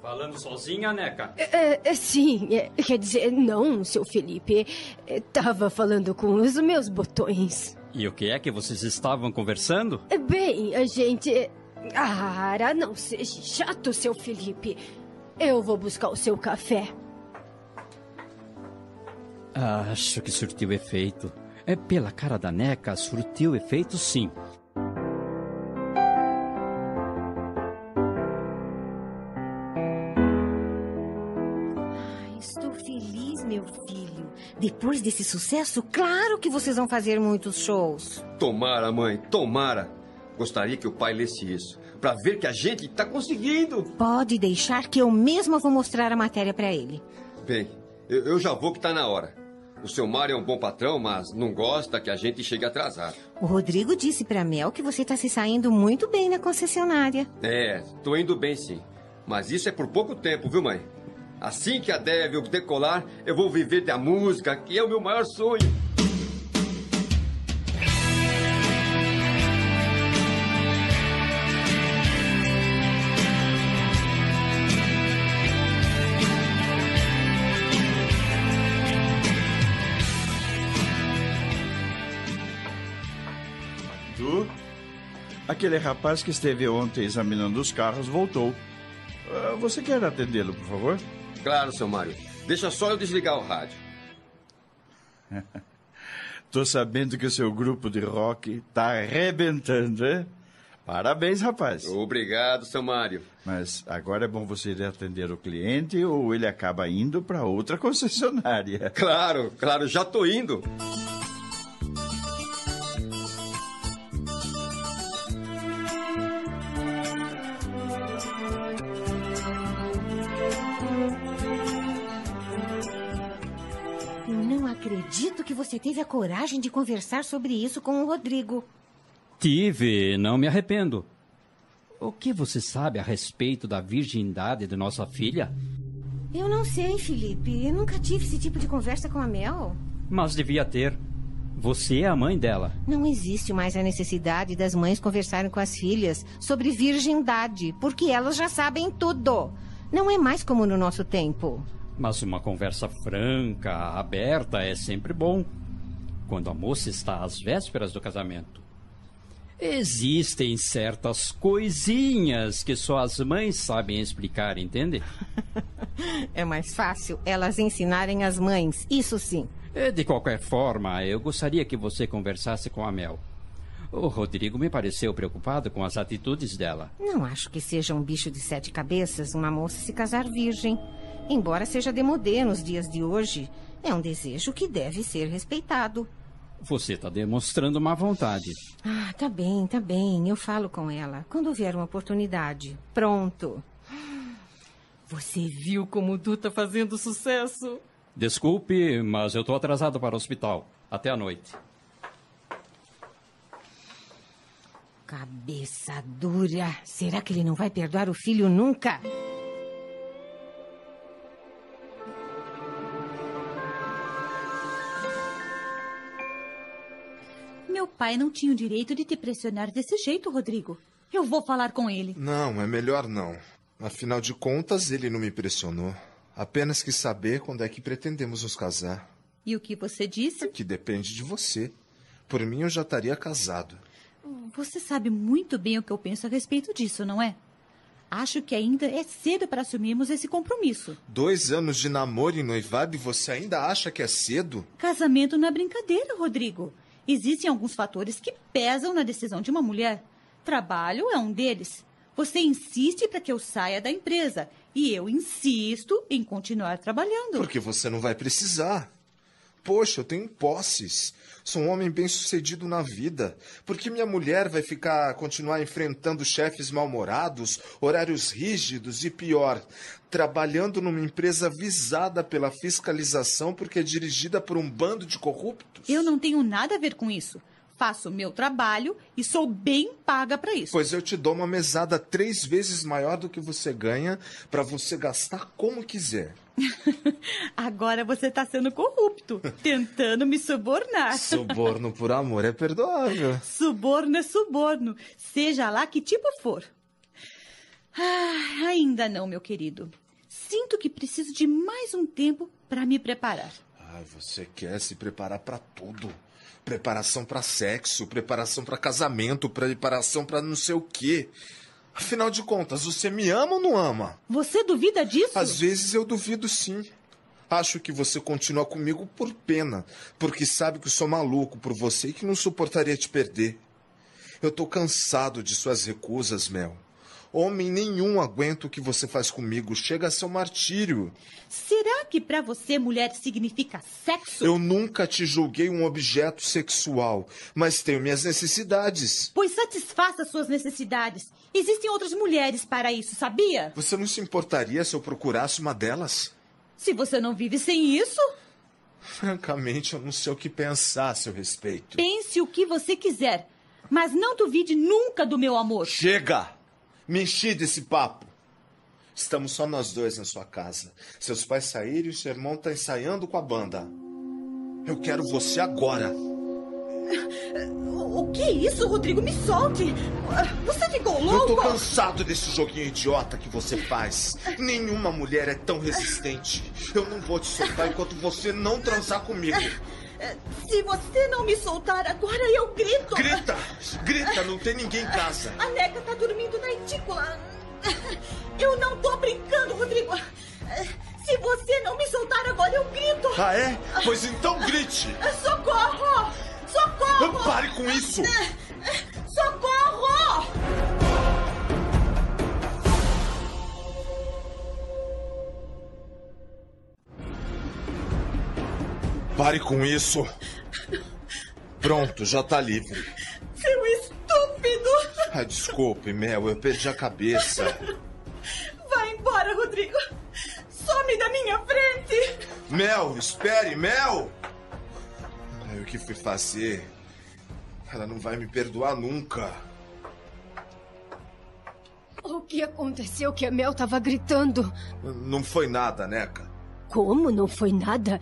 Falando sozinha, Neca? É, é, sim, é, quer dizer, não, seu Felipe. É, Tava falando com os meus botões. E o que é que vocês estavam conversando? É, Bem, a gente. Ah, não seja chato, seu Felipe. Eu vou buscar o seu café. Acho que surtiu efeito. É pela cara da Neca, surtiu efeito sim. Estou feliz, meu filho. Depois desse sucesso, claro que vocês vão fazer muitos shows. Tomara, mãe, tomara. Gostaria que o pai lesse isso, pra ver que a gente tá conseguindo. Pode deixar que eu mesma vou mostrar a matéria para ele. Bem, eu, eu já vou que tá na hora. O seu Mário é um bom patrão, mas não gosta que a gente chegue atrasado. O Rodrigo disse para Mel que você está se saindo muito bem na concessionária. É, tô indo bem sim. Mas isso é por pouco tempo, viu, mãe? Assim que a Devil decolar, eu vou viver da música, que é o meu maior sonho. Aquele rapaz que esteve ontem examinando os carros voltou. Ah, você quer atendê-lo, por favor? Claro, seu Mário. Deixa só eu desligar o rádio. Tô sabendo que o seu grupo de rock tá arrebentando, hein? Parabéns, rapaz. Obrigado, seu Mário. Mas agora é bom você ir atender o cliente ou ele acaba indo para outra concessionária. Claro, claro, já tô indo. Não acredito que você teve a coragem de conversar sobre isso com o Rodrigo. Tive, não me arrependo. O que você sabe a respeito da virgindade de nossa filha? Eu não sei, Felipe. Eu nunca tive esse tipo de conversa com a Mel. Mas devia ter. Você é a mãe dela. Não existe mais a necessidade das mães conversarem com as filhas sobre virgindade, porque elas já sabem tudo. Não é mais como no nosso tempo. Mas uma conversa franca, aberta, é sempre bom. Quando a moça está às vésperas do casamento. Existem certas coisinhas que só as mães sabem explicar, entende? É mais fácil elas ensinarem as mães, isso sim. Eh, De qualquer forma, eu gostaria que você conversasse com a Mel. O Rodrigo me pareceu preocupado com as atitudes dela. Não acho que seja um bicho de sete cabeças uma moça se casar virgem. Embora seja demodê nos dias de hoje, é um desejo que deve ser respeitado. Você está demonstrando má vontade. Ah, tá bem, tá bem. Eu falo com ela quando houver uma oportunidade. Pronto. Você viu como o Du tá fazendo sucesso? Desculpe, mas eu estou atrasado para o hospital. Até a noite. Cabeça dura. Será que ele não vai perdoar o filho nunca? Meu pai não tinha o direito de te pressionar desse jeito, Rodrigo. Eu vou falar com ele. Não, é melhor não. Afinal de contas, ele não me pressionou. Apenas quis saber quando é que pretendemos nos casar. E o que você disse? Que depende de você. Por mim, eu já estaria casado. Você sabe muito bem o que eu penso a respeito disso, não é? Acho que ainda é cedo para assumirmos esse compromisso. Dois anos de namoro e noivado e você ainda acha que é cedo? Casamento não é brincadeira, Rodrigo. Existem alguns fatores que pesam na decisão de uma mulher. Trabalho é um deles. Você insiste para que eu saia da empresa e eu insisto em continuar trabalhando. Porque você não vai precisar. Poxa, eu tenho posses. Sou um homem bem-sucedido na vida. Por que minha mulher vai ficar continuar enfrentando chefes mal-humorados, horários rígidos e pior, trabalhando numa empresa visada pela fiscalização porque é dirigida por um bando de corruptos? Eu não tenho nada a ver com isso. Faço o meu trabalho e sou bem paga para isso. Pois eu te dou uma mesada três vezes maior do que você ganha para você gastar como quiser. Agora você está sendo corrupto, tentando me subornar. Suborno por amor é perdoável. Suborno é suborno, seja lá que tipo for. Ah, ainda não, meu querido. Sinto que preciso de mais um tempo para me preparar. Ai, você quer se preparar para tudo. Preparação para sexo, preparação para casamento, preparação para não sei o quê. Afinal de contas, você me ama ou não ama? Você duvida disso? Às vezes eu duvido sim. Acho que você continua comigo por pena, porque sabe que eu sou maluco por você e que não suportaria te perder. Eu tô cansado de suas recusas, Mel. Homem nenhum aguenta o que você faz comigo. Chega a ser um martírio. Será que para você mulher significa sexo? Eu nunca te julguei um objeto sexual, mas tenho minhas necessidades. Pois satisfaça suas necessidades. Existem outras mulheres para isso, sabia? Você não se importaria se eu procurasse uma delas? Se você não vive sem isso? Francamente, eu não sei o que pensar a seu respeito. Pense o que você quiser, mas não duvide nunca do meu amor. Chega! Me enchi desse papo. Estamos só nós dois na sua casa. Seus pais saíram e seu irmão está ensaiando com a banda. Eu quero você agora. O que é isso, Rodrigo? Me solte! Você ficou louco? Eu tô cansado desse joguinho idiota que você faz. Nenhuma mulher é tão resistente. Eu não vou te soltar enquanto você não transar comigo. Se você não me soltar agora, eu grito. Grita! Grita, não tem ninguém em casa. A Neca tá dormindo na etícula. Eu não tô brincando, Rodrigo. Se você não me soltar agora, eu grito. Ah, é? Pois então grite. Socorro! Socorro! Pare com isso! Socorro! Pare com isso! Pronto, já tá livre. Seu estúpido! Ah, desculpe, Mel, eu perdi a cabeça. Vai embora, Rodrigo! Some da minha frente! Mel, espere, Mel! O que fui fazer? Ela não vai me perdoar nunca. O que aconteceu que a Mel estava gritando? Não foi nada, Neca. Como não foi nada?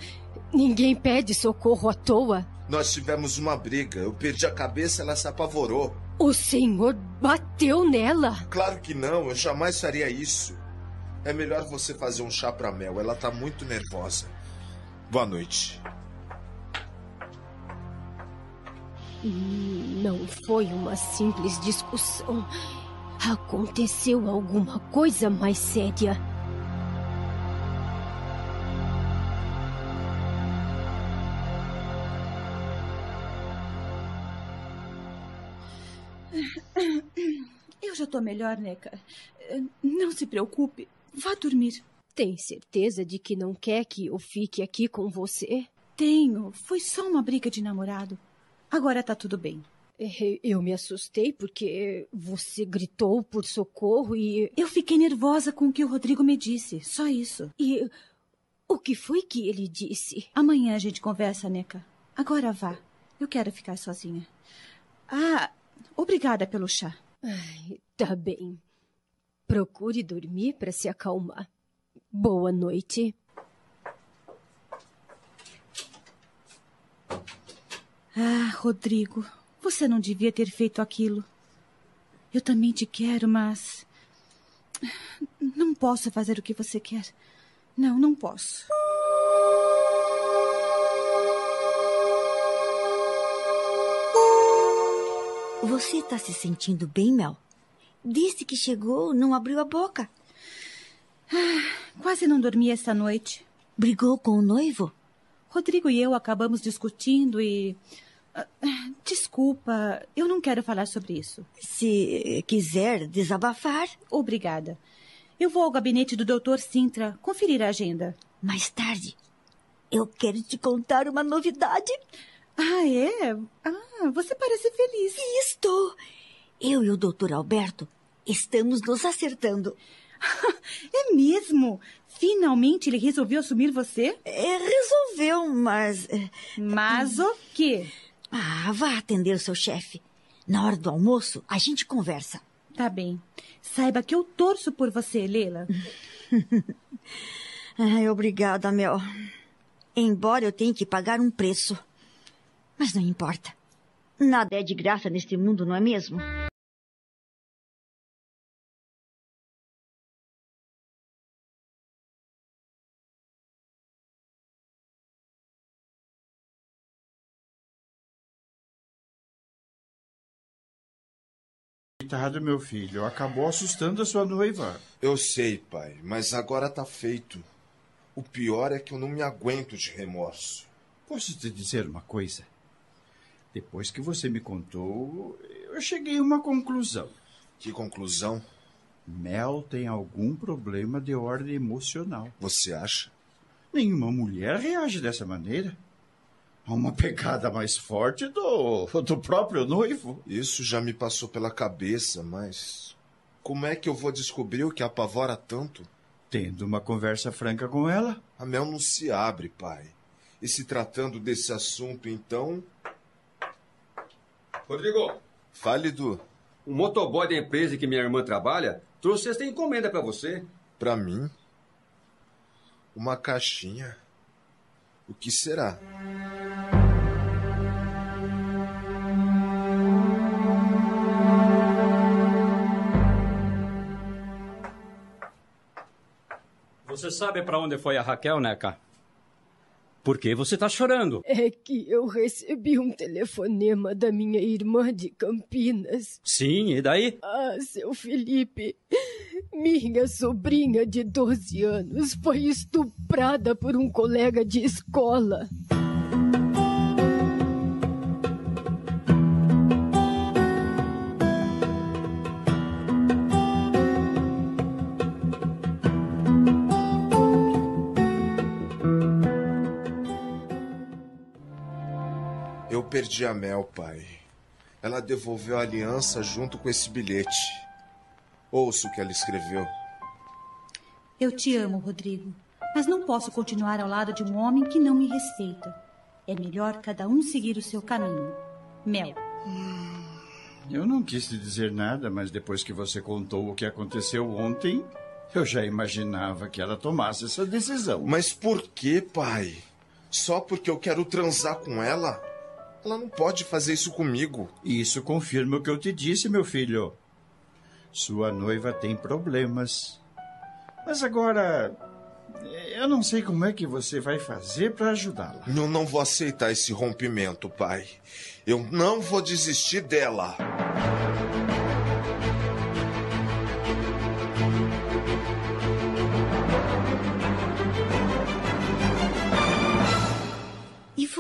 Ninguém pede socorro à toa. Nós tivemos uma briga. Eu perdi a cabeça, ela se apavorou. O senhor bateu nela? Claro que não, eu jamais faria isso. É melhor você fazer um chá pra Mel, ela tá muito nervosa. Boa noite. Não foi uma simples discussão. Aconteceu alguma coisa mais séria. Eu já tô melhor, Neca. Não se preocupe. Vá dormir. Tem certeza de que não quer que eu fique aqui com você? Tenho. Foi só uma briga de namorado. Agora tá tudo bem. Eu me assustei porque você gritou por socorro e. Eu fiquei nervosa com o que o Rodrigo me disse. Só isso. E o que foi que ele disse? Amanhã a gente conversa, Neca. Agora vá. Eu quero ficar sozinha. Ah, obrigada pelo chá. Ai, tá bem. Procure dormir para se acalmar. Boa noite. Ah, Rodrigo, você não devia ter feito aquilo. Eu também te quero, mas. Não posso fazer o que você quer. Não, não posso. Você está se sentindo bem, Mel? Disse que chegou, não abriu a boca. Ah, quase não dormi esta noite. Brigou com o noivo? Rodrigo e eu acabamos discutindo e Desculpa, eu não quero falar sobre isso. Se quiser desabafar. Obrigada. Eu vou ao gabinete do Dr. Sintra conferir a agenda. Mais tarde, eu quero te contar uma novidade. Ah, é? Ah, você parece feliz. Estou. Eu e o doutor Alberto estamos nos acertando. é mesmo? Finalmente ele resolveu assumir você? É, resolveu, mas. é, Mas o quê? Ah, vá atender o seu chefe. Na hora do almoço, a gente conversa. Tá bem. Saiba que eu torço por você, Leila. Ai, obrigada, Mel. Embora eu tenha que pagar um preço. Mas não importa. Nada é de graça neste mundo, não é mesmo? Coitado, meu filho. Acabou assustando a sua noiva. Eu sei, pai, mas agora tá feito. O pior é que eu não me aguento de remorso. Posso te dizer uma coisa? Depois que você me contou, eu cheguei a uma conclusão. Que conclusão? Mel tem algum problema de ordem emocional. Você acha? Nenhuma mulher reage dessa maneira. Há uma pegada mais forte do, do próprio noivo. Isso já me passou pela cabeça, mas. Como é que eu vou descobrir o que a apavora tanto? Tendo uma conversa franca com ela. A Mel não se abre, pai. E se tratando desse assunto, então. Rodrigo, Fale do. o motoboy da empresa em que minha irmã trabalha trouxe esta encomenda para você. Pra mim? Uma caixinha. O que será? Você sabe para onde foi a Raquel, Neca? Por que você está chorando? É que eu recebi um telefonema da minha irmã de Campinas. Sim, e daí? Ah, seu Felipe, minha sobrinha de 12 anos foi estuprada por um colega de escola. Perdi a Mel, pai. Ela devolveu a aliança junto com esse bilhete. Ouça o que ela escreveu. Eu te amo, Rodrigo, mas não posso continuar ao lado de um homem que não me respeita. É melhor cada um seguir o seu caminho. Mel. Eu não quis te dizer nada, mas depois que você contou o que aconteceu ontem, eu já imaginava que ela tomasse essa decisão. Mas por que, pai? Só porque eu quero transar com ela? Ela não pode fazer isso comigo. Isso confirma o que eu te disse, meu filho. Sua noiva tem problemas. Mas agora, eu não sei como é que você vai fazer para ajudá-la. Eu não vou aceitar esse rompimento, pai. Eu não vou desistir dela.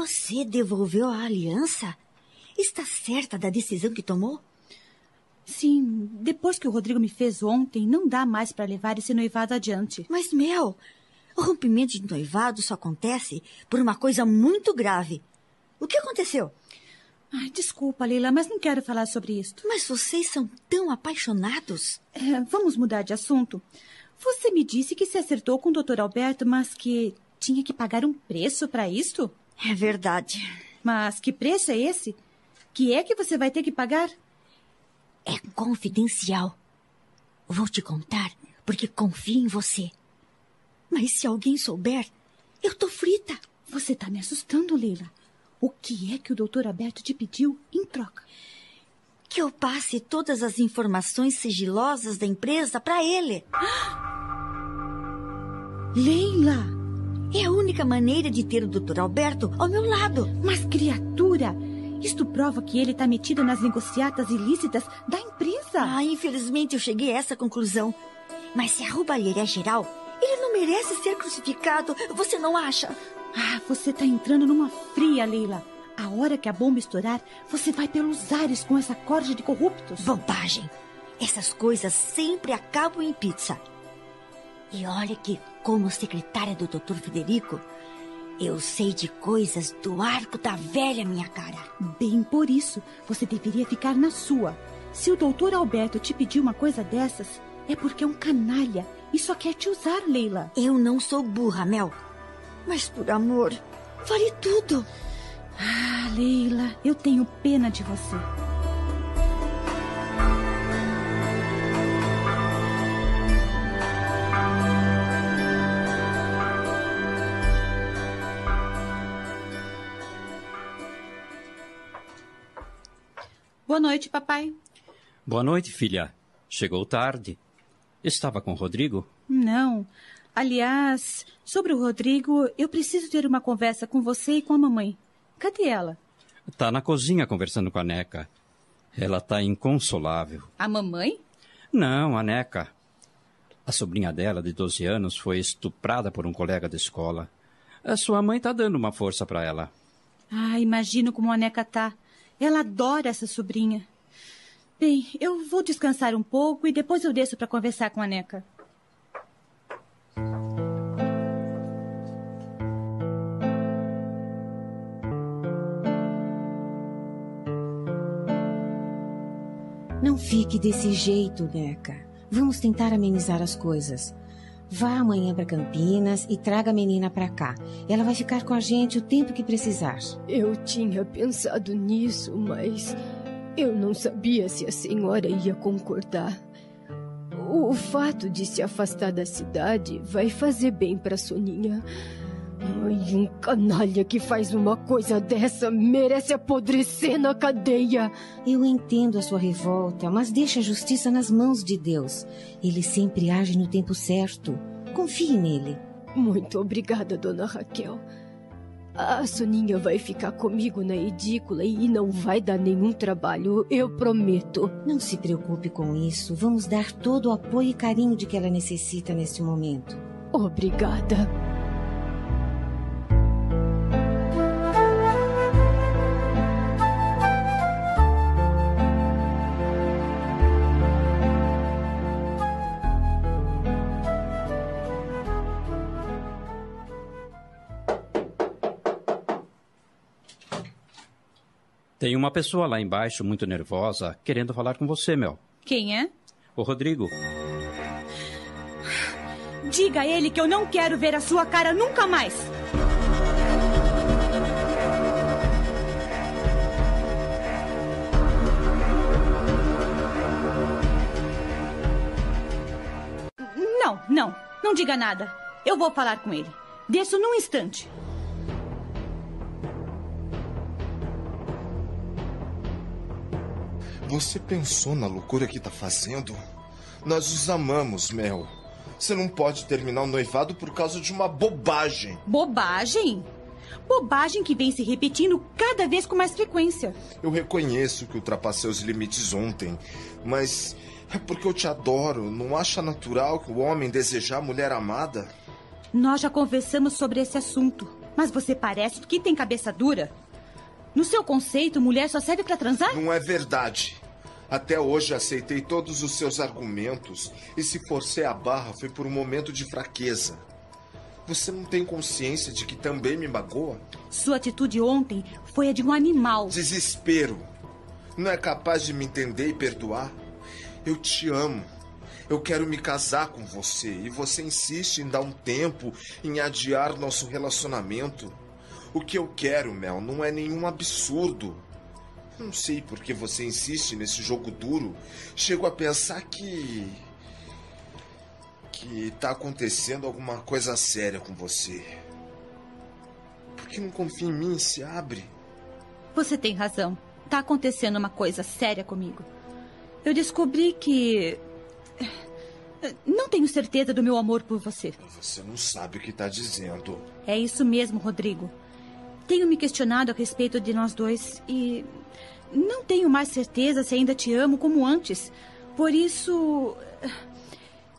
Você devolveu a aliança? Está certa da decisão que tomou? Sim, depois que o Rodrigo me fez ontem, não dá mais para levar esse noivado adiante. Mas, Mel, o rompimento de noivado só acontece por uma coisa muito grave. O que aconteceu? Ai, desculpa, Leila, mas não quero falar sobre isto. Mas vocês são tão apaixonados. É, vamos mudar de assunto. Você me disse que se acertou com o Dr. Alberto, mas que tinha que pagar um preço para isto? É verdade. Mas que preço é esse? Que é que você vai ter que pagar? É confidencial. Vou te contar porque confio em você. Mas se alguém souber, eu tô frita. Você tá me assustando, Leila. O que é que o doutor Alberto te pediu em troca? Que eu passe todas as informações sigilosas da empresa para ele. Leila! É a única maneira de ter o Dr. Alberto ao meu lado. Mas, criatura, isto prova que ele está metido nas negociatas ilícitas da empresa. Ah, infelizmente eu cheguei a essa conclusão. Mas se a roubalheira é geral, ele não merece ser crucificado. Você não acha? Ah, você está entrando numa fria, Leila. A hora que a bomba estourar, você vai pelos ares com essa corda de corruptos. Bobagem! Essas coisas sempre acabam em pizza. E olha que, como secretária do Dr. Federico, eu sei de coisas do arco da velha minha cara. Bem por isso, você deveria ficar na sua. Se o doutor Alberto te pedir uma coisa dessas, é porque é um canalha e só quer te usar, Leila. Eu não sou burra, Mel. Mas por amor, vale tudo. Ah, Leila, eu tenho pena de você. Boa noite, papai. Boa noite, filha. Chegou tarde. Estava com o Rodrigo? Não. Aliás, sobre o Rodrigo, eu preciso ter uma conversa com você e com a mamãe. Cadê ela? Tá na cozinha conversando com a Neca. Ela tá inconsolável. A mamãe? Não, a Neca. A sobrinha dela, de 12 anos, foi estuprada por um colega da escola. A sua mãe tá dando uma força para ela. Ah, imagino como a Neca tá. Ela adora essa sobrinha. Bem, eu vou descansar um pouco e depois eu desço para conversar com a Neca. Não fique desse jeito, Neca. Vamos tentar amenizar as coisas. Vá amanhã para Campinas e traga a menina para cá. Ela vai ficar com a gente o tempo que precisar. Eu tinha pensado nisso, mas eu não sabia se a senhora ia concordar. O fato de se afastar da cidade vai fazer bem para Soninha. Ai, um canalha que faz uma coisa dessa merece apodrecer na cadeia. Eu entendo a sua revolta, mas deixa a justiça nas mãos de Deus. Ele sempre age no tempo certo. Confie nele. Muito obrigada, dona Raquel. A Soninha vai ficar comigo na edícula e não vai dar nenhum trabalho, eu prometo. Não se preocupe com isso. Vamos dar todo o apoio e carinho de que ela necessita neste momento. Obrigada. Tem uma pessoa lá embaixo muito nervosa querendo falar com você, Mel. Quem é? O Rodrigo. Diga a ele que eu não quero ver a sua cara nunca mais. Não, não. Não diga nada. Eu vou falar com ele. Desço num instante. Você pensou na loucura que tá fazendo? Nós os amamos, Mel. Você não pode terminar o noivado por causa de uma bobagem. Bobagem? Bobagem que vem se repetindo cada vez com mais frequência. Eu reconheço que ultrapassei os limites ontem, mas é porque eu te adoro. Não acha natural que o homem desejar a mulher amada? Nós já conversamos sobre esse assunto, mas você parece que tem cabeça dura. No seu conceito, mulher só serve para transar? Não é verdade. Até hoje aceitei todos os seus argumentos e se forcei a barra foi por um momento de fraqueza. Você não tem consciência de que também me magoa? Sua atitude ontem foi a de um animal. Desespero. Não é capaz de me entender e perdoar? Eu te amo. Eu quero me casar com você e você insiste em dar um tempo, em adiar nosso relacionamento. O que eu quero, Mel, não é nenhum absurdo. Não sei por que você insiste nesse jogo duro. Chego a pensar que. que tá acontecendo alguma coisa séria com você. Por que não confia em mim e se abre? Você tem razão. Tá acontecendo uma coisa séria comigo. Eu descobri que. Não tenho certeza do meu amor por você. Você não sabe o que tá dizendo. É isso mesmo, Rodrigo. Tenho me questionado a respeito de nós dois e não tenho mais certeza se ainda te amo como antes. Por isso.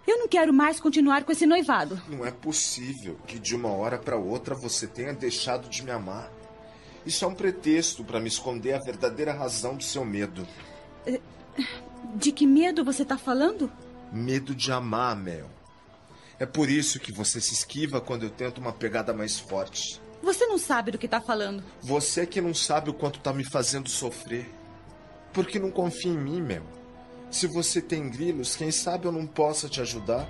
Eu não quero mais continuar com esse noivado. Não é possível que de uma hora para outra você tenha deixado de me amar. Isso é um pretexto para me esconder a verdadeira razão do seu medo. De que medo você está falando? Medo de amar, Mel. É por isso que você se esquiva quando eu tento uma pegada mais forte. Você não sabe do que está falando. Você que não sabe o quanto tá me fazendo sofrer. Porque não confia em mim, Mel. Se você tem grilos, quem sabe eu não possa te ajudar?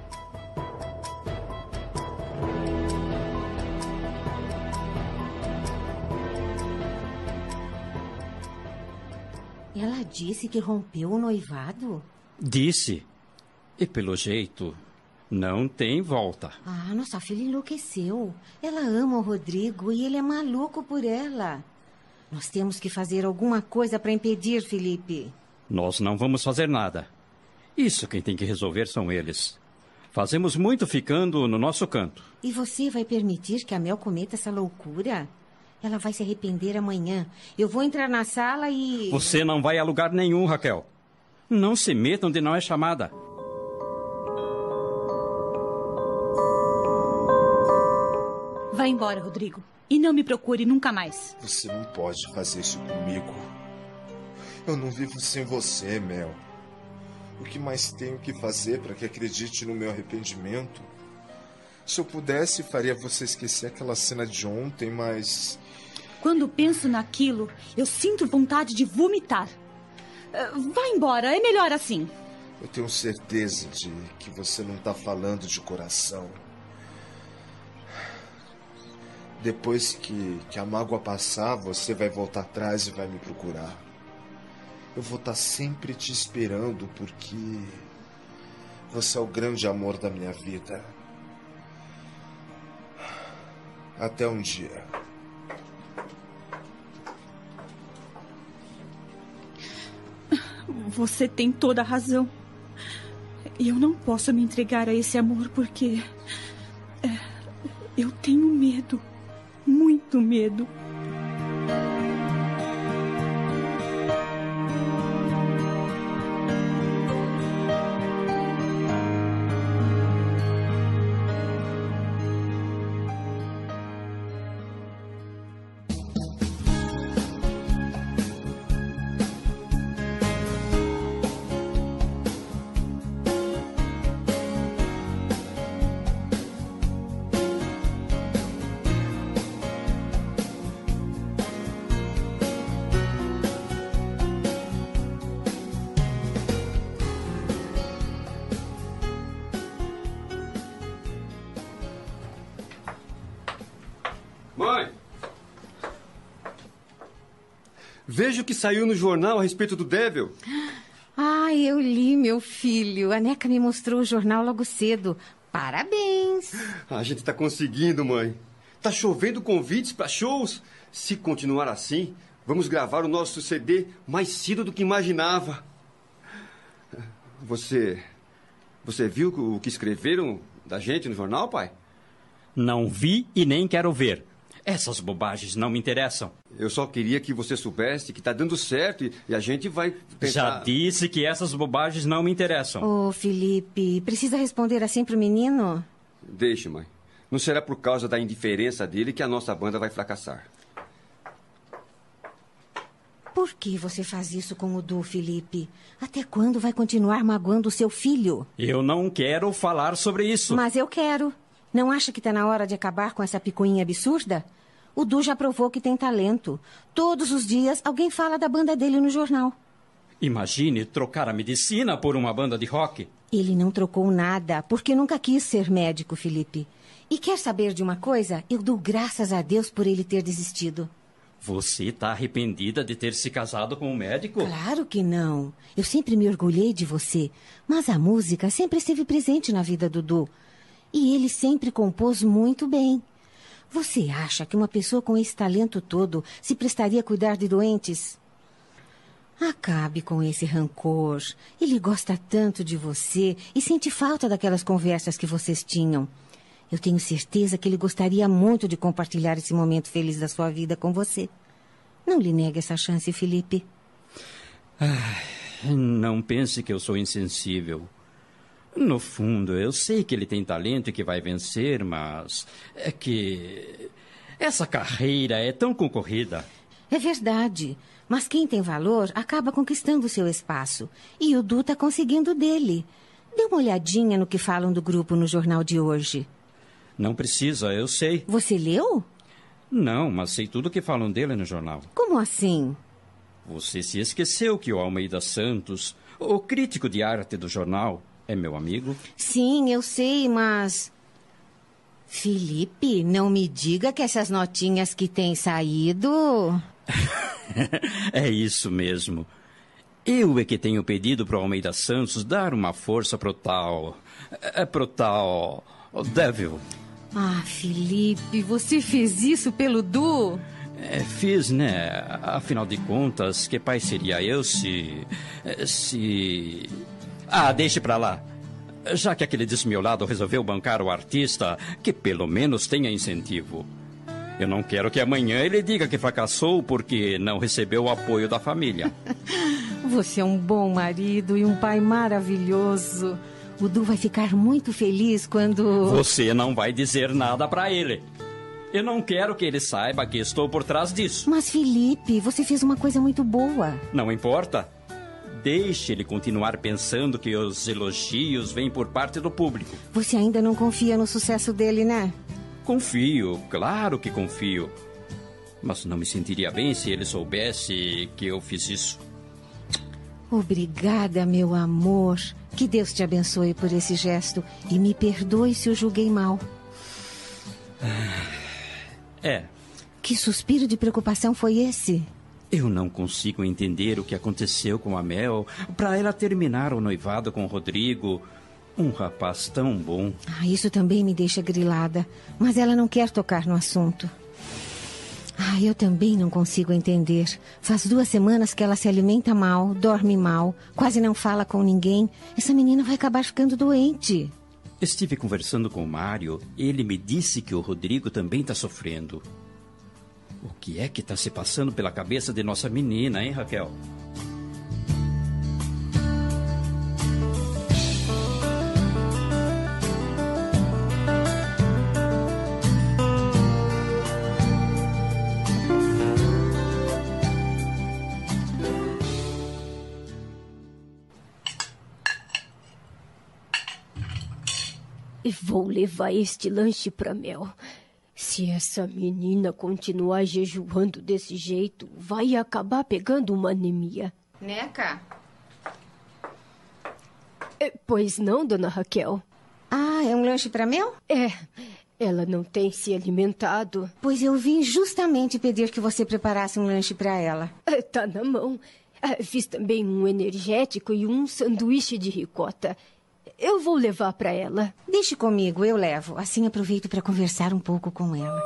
Ela disse que rompeu o noivado? Disse. E pelo jeito, não tem volta. Ah, nossa filha enlouqueceu. Ela ama o Rodrigo e ele é maluco por ela. Nós temos que fazer alguma coisa para impedir, Felipe. Nós não vamos fazer nada. Isso quem tem que resolver são eles. Fazemos muito ficando no nosso canto. E você vai permitir que a Mel cometa essa loucura? Ela vai se arrepender amanhã. Eu vou entrar na sala e. Você não vai a lugar nenhum, Raquel. Não se meta onde não é chamada. Vá embora, Rodrigo. E não me procure nunca mais. Você não pode fazer isso comigo. Eu não vivo sem você, Mel. O que mais tenho que fazer para que acredite no meu arrependimento? Se eu pudesse, faria você esquecer aquela cena de ontem, mas. Quando penso naquilo, eu sinto vontade de vomitar. Ah, Vá embora, é melhor assim. Eu tenho certeza de que você não tá falando de coração. Depois que, que a mágoa passar, você vai voltar atrás e vai me procurar. Eu vou estar sempre te esperando porque você é o grande amor da minha vida. Até um dia. Você tem toda a razão. Eu não posso me entregar a esse amor porque. é, eu tenho medo. Muito medo. Veja o que saiu no jornal a respeito do Devil. Ah, eu li, meu filho. A Neca me mostrou o jornal logo cedo. Parabéns. A gente tá conseguindo, mãe. Tá chovendo convites para shows. Se continuar assim, vamos gravar o nosso CD mais cedo do que imaginava. Você. Você viu o que escreveram da gente no jornal, pai? Não vi e nem quero ver. Essas bobagens não me interessam. Eu só queria que você soubesse que tá dando certo e, e a gente vai tentar... Já disse que essas bobagens não me interessam. Ô, Felipe, precisa responder assim pro menino? Deixe, mãe. Não será por causa da indiferença dele que a nossa banda vai fracassar. Por que você faz isso com o Du, Felipe? Até quando vai continuar magoando o seu filho? Eu não quero falar sobre isso. Mas eu quero. Não acha que está na hora de acabar com essa picuinha absurda? O Du já provou que tem talento. Todos os dias alguém fala da banda dele no jornal. Imagine trocar a medicina por uma banda de rock. Ele não trocou nada, porque nunca quis ser médico, Felipe. E quer saber de uma coisa? Eu dou graças a Deus por ele ter desistido. Você está arrependida de ter se casado com um médico? Claro que não. Eu sempre me orgulhei de você. Mas a música sempre esteve presente na vida do Du. E ele sempre compôs muito bem. Você acha que uma pessoa com esse talento todo se prestaria a cuidar de doentes? Acabe com esse rancor. Ele gosta tanto de você e sente falta daquelas conversas que vocês tinham. Eu tenho certeza que ele gostaria muito de compartilhar esse momento feliz da sua vida com você. Não lhe negue essa chance, Felipe. Não pense que eu sou insensível. No fundo, eu sei que ele tem talento e que vai vencer, mas é que essa carreira é tão concorrida. É verdade. Mas quem tem valor acaba conquistando seu espaço. E o Du está conseguindo dele. Dê uma olhadinha no que falam do grupo no jornal de hoje. Não precisa, eu sei. Você leu? Não, mas sei tudo o que falam dele no jornal. Como assim? Você se esqueceu que o Almeida Santos, o crítico de arte do jornal, é meu amigo? Sim, eu sei, mas. Felipe, não me diga que essas notinhas que têm saído. é isso mesmo. Eu é que tenho pedido para o Almeida Santos dar uma força pro tal. É pro tal. Devil. Ah, Felipe, você fez isso pelo Du? É, fiz, né? Afinal de contas, que pai seria eu se. se. Ah, deixe pra lá. Já que aquele desmiolado resolveu bancar o artista, que pelo menos tenha incentivo. Eu não quero que amanhã ele diga que fracassou porque não recebeu o apoio da família. Você é um bom marido e um pai maravilhoso. O Du vai ficar muito feliz quando. Você não vai dizer nada para ele. Eu não quero que ele saiba que estou por trás disso. Mas, Felipe, você fez uma coisa muito boa. Não importa. Deixe ele continuar pensando que os elogios vêm por parte do público. Você ainda não confia no sucesso dele, né? Confio, claro que confio. Mas não me sentiria bem se ele soubesse que eu fiz isso. Obrigada, meu amor. Que Deus te abençoe por esse gesto e me perdoe se eu julguei mal. É. Que suspiro de preocupação foi esse? Eu não consigo entender o que aconteceu com a Mel para ela terminar o noivado com o Rodrigo. Um rapaz tão bom. Ah, isso também me deixa grilada. Mas ela não quer tocar no assunto. Ah, eu também não consigo entender. Faz duas semanas que ela se alimenta mal, dorme mal, quase não fala com ninguém. Essa menina vai acabar ficando doente. Estive conversando com o Mário. Ele me disse que o Rodrigo também está sofrendo. O que é que está se passando pela cabeça de nossa menina, hein, Raquel? Vou levar este lanche para Mel. Se essa menina continuar jejuando desse jeito, vai acabar pegando uma anemia. Neca? É, pois não, dona Raquel? Ah, é um lanche para Mel? É. Ela não tem se alimentado. Pois eu vim justamente pedir que você preparasse um lanche para ela. É, tá na mão. É, fiz também um energético e um sanduíche de ricota. Eu vou levar para ela. Deixe comigo, eu levo. Assim aproveito para conversar um pouco com ela.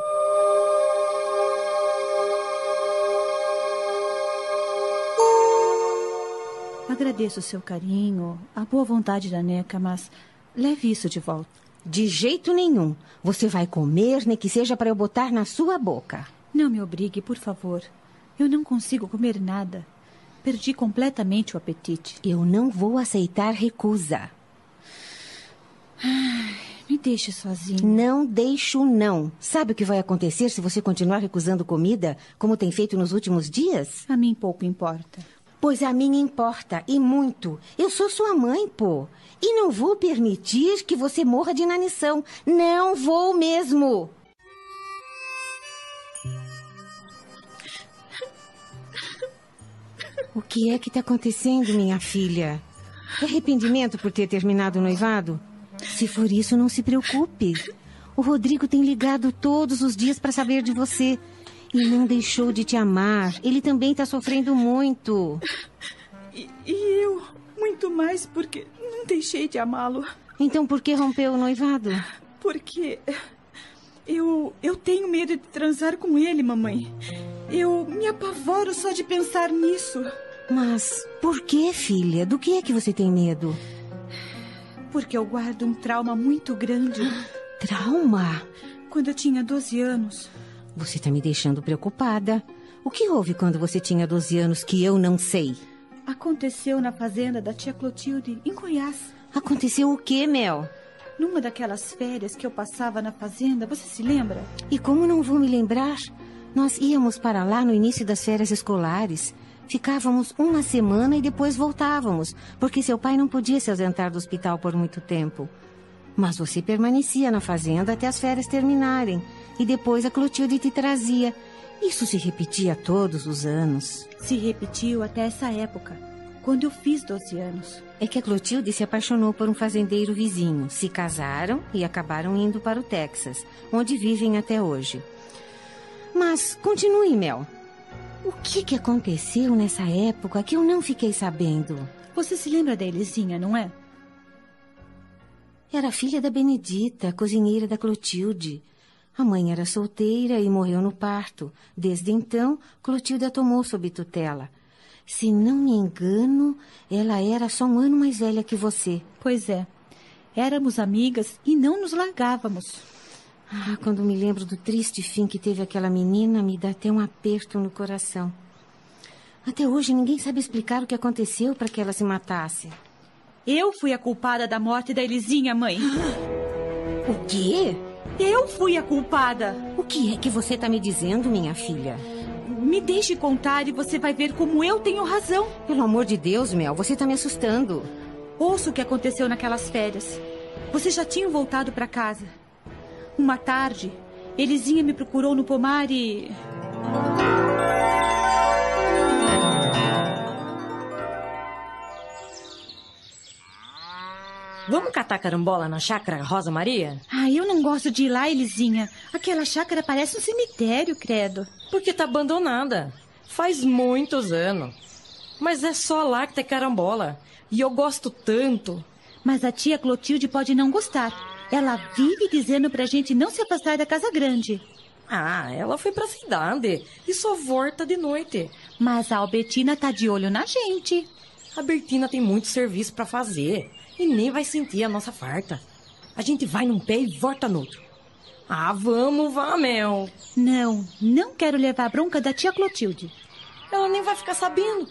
Agradeço o seu carinho, a boa vontade da Neca, mas leve isso de volta. De jeito nenhum. Você vai comer, nem que seja para eu botar na sua boca. Não me obrigue, por favor. Eu não consigo comer nada. Perdi completamente o apetite. Eu não vou aceitar recusa. Ai, me deixe sozinho. Não deixo, não. Sabe o que vai acontecer se você continuar recusando comida, como tem feito nos últimos dias? A mim pouco importa. Pois a mim importa, e muito. Eu sou sua mãe, pô. E não vou permitir que você morra de inanição. Não vou mesmo. O que é que está acontecendo, minha filha? Arrependimento por ter terminado o noivado? Se for isso, não se preocupe. O Rodrigo tem ligado todos os dias para saber de você. E não deixou de te amar. Ele também está sofrendo muito. E, e, eu, muito mais, porque não deixei de amá-lo. Então por que rompeu o noivado? Porque eu, eu tenho medo de transar com ele, mamãe. Eu me apavoro só de pensar nisso. Mas por que, filha? Do que é que você tem medo? Porque eu guardo um trauma muito grande. Trauma? Quando eu tinha 12 anos. Você está me deixando preocupada. O que houve quando você tinha 12 anos que eu não sei? Aconteceu na fazenda da tia Clotilde, em Goiás. Aconteceu o quê, Mel? Numa daquelas férias que eu passava na fazenda, você se lembra? E como não vou me lembrar? Nós íamos para lá no início das férias escolares. Ficávamos uma semana e depois voltávamos, porque seu pai não podia se ausentar do hospital por muito tempo. Mas você permanecia na fazenda até as férias terminarem, e depois a Clotilde te trazia. Isso se repetia todos os anos. Se repetiu até essa época, quando eu fiz 12 anos. É que a Clotilde se apaixonou por um fazendeiro vizinho, se casaram e acabaram indo para o Texas, onde vivem até hoje. Mas continue, Mel. O que, que aconteceu nessa época que eu não fiquei sabendo? Você se lembra da Elisinha, não é? Era filha da Benedita, cozinheira da Clotilde. A mãe era solteira e morreu no parto. Desde então, Clotilde a tomou sob tutela. Se não me engano, ela era só um ano mais velha que você. Pois é. Éramos amigas e não nos largávamos. Ah, quando me lembro do triste fim que teve aquela menina, me dá até um aperto no coração. Até hoje ninguém sabe explicar o que aconteceu para que ela se matasse. Eu fui a culpada da morte da Elisinha, mãe. O quê? Eu fui a culpada. O que é que você está me dizendo, minha filha? Me deixe contar e você vai ver como eu tenho razão. Pelo amor de Deus, Mel, você está me assustando. Ouça o que aconteceu naquelas férias. Você já tinha voltado para casa. Uma tarde, Elisinha me procurou no pomar e. Vamos catar carambola na chácara Rosa Maria? Ah, eu não gosto de ir lá, Elisinha. Aquela chácara parece um cemitério, credo. Porque tá abandonada. Faz muitos anos. Mas é só lá que tem carambola. E eu gosto tanto. Mas a tia Clotilde pode não gostar. Ela vive dizendo pra gente não se afastar da casa grande. Ah, ela foi pra cidade e só volta de noite. Mas a Albertina tá de olho na gente. A Bertina tem muito serviço para fazer e nem vai sentir a nossa farta. A gente vai num pé e volta no outro. Ah, vamos, vá, Mel. Não, não quero levar a bronca da tia Clotilde. Ela nem vai ficar sabendo.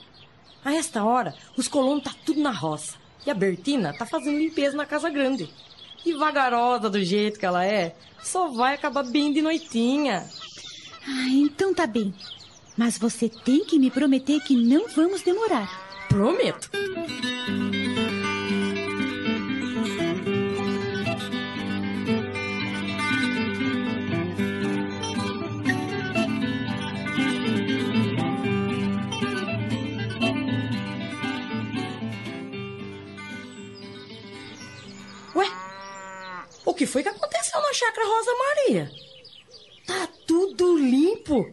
A esta hora, os colonos tá tudo na roça. E a Bertina tá fazendo limpeza na casa grande. E vagarosa do jeito que ela é, só vai acabar bem de noitinha. Ah, então tá bem. Mas você tem que me prometer que não vamos demorar. Prometo. Ué, o que foi que aconteceu na chácara Rosa Maria? Tá tudo limpo,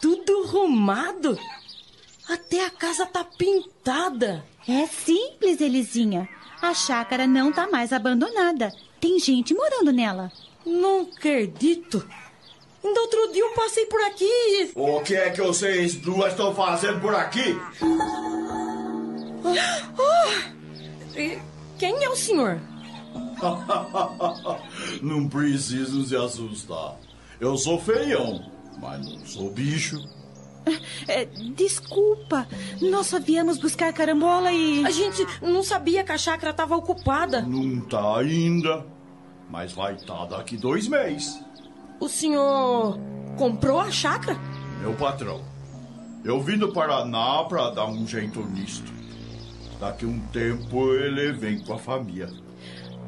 tudo arrumado. Até a casa tá pintada. É simples, Elisinha. A chácara não tá mais abandonada. Tem gente morando nela. Não acredito. Ainda outro dia eu passei por aqui e... O que é que vocês duas estão fazendo por aqui? Oh, e quem é o senhor? não precisa se assustar. Eu sou feião, mas não sou bicho. É, desculpa, nós só viemos buscar carambola e. A gente não sabia que a chácara estava ocupada. Não tá ainda, mas vai estar tá daqui dois meses. O senhor comprou a chácara? Meu patrão. Eu vim do Paraná para dar um jeito nisto. Daqui um tempo ele vem com a família.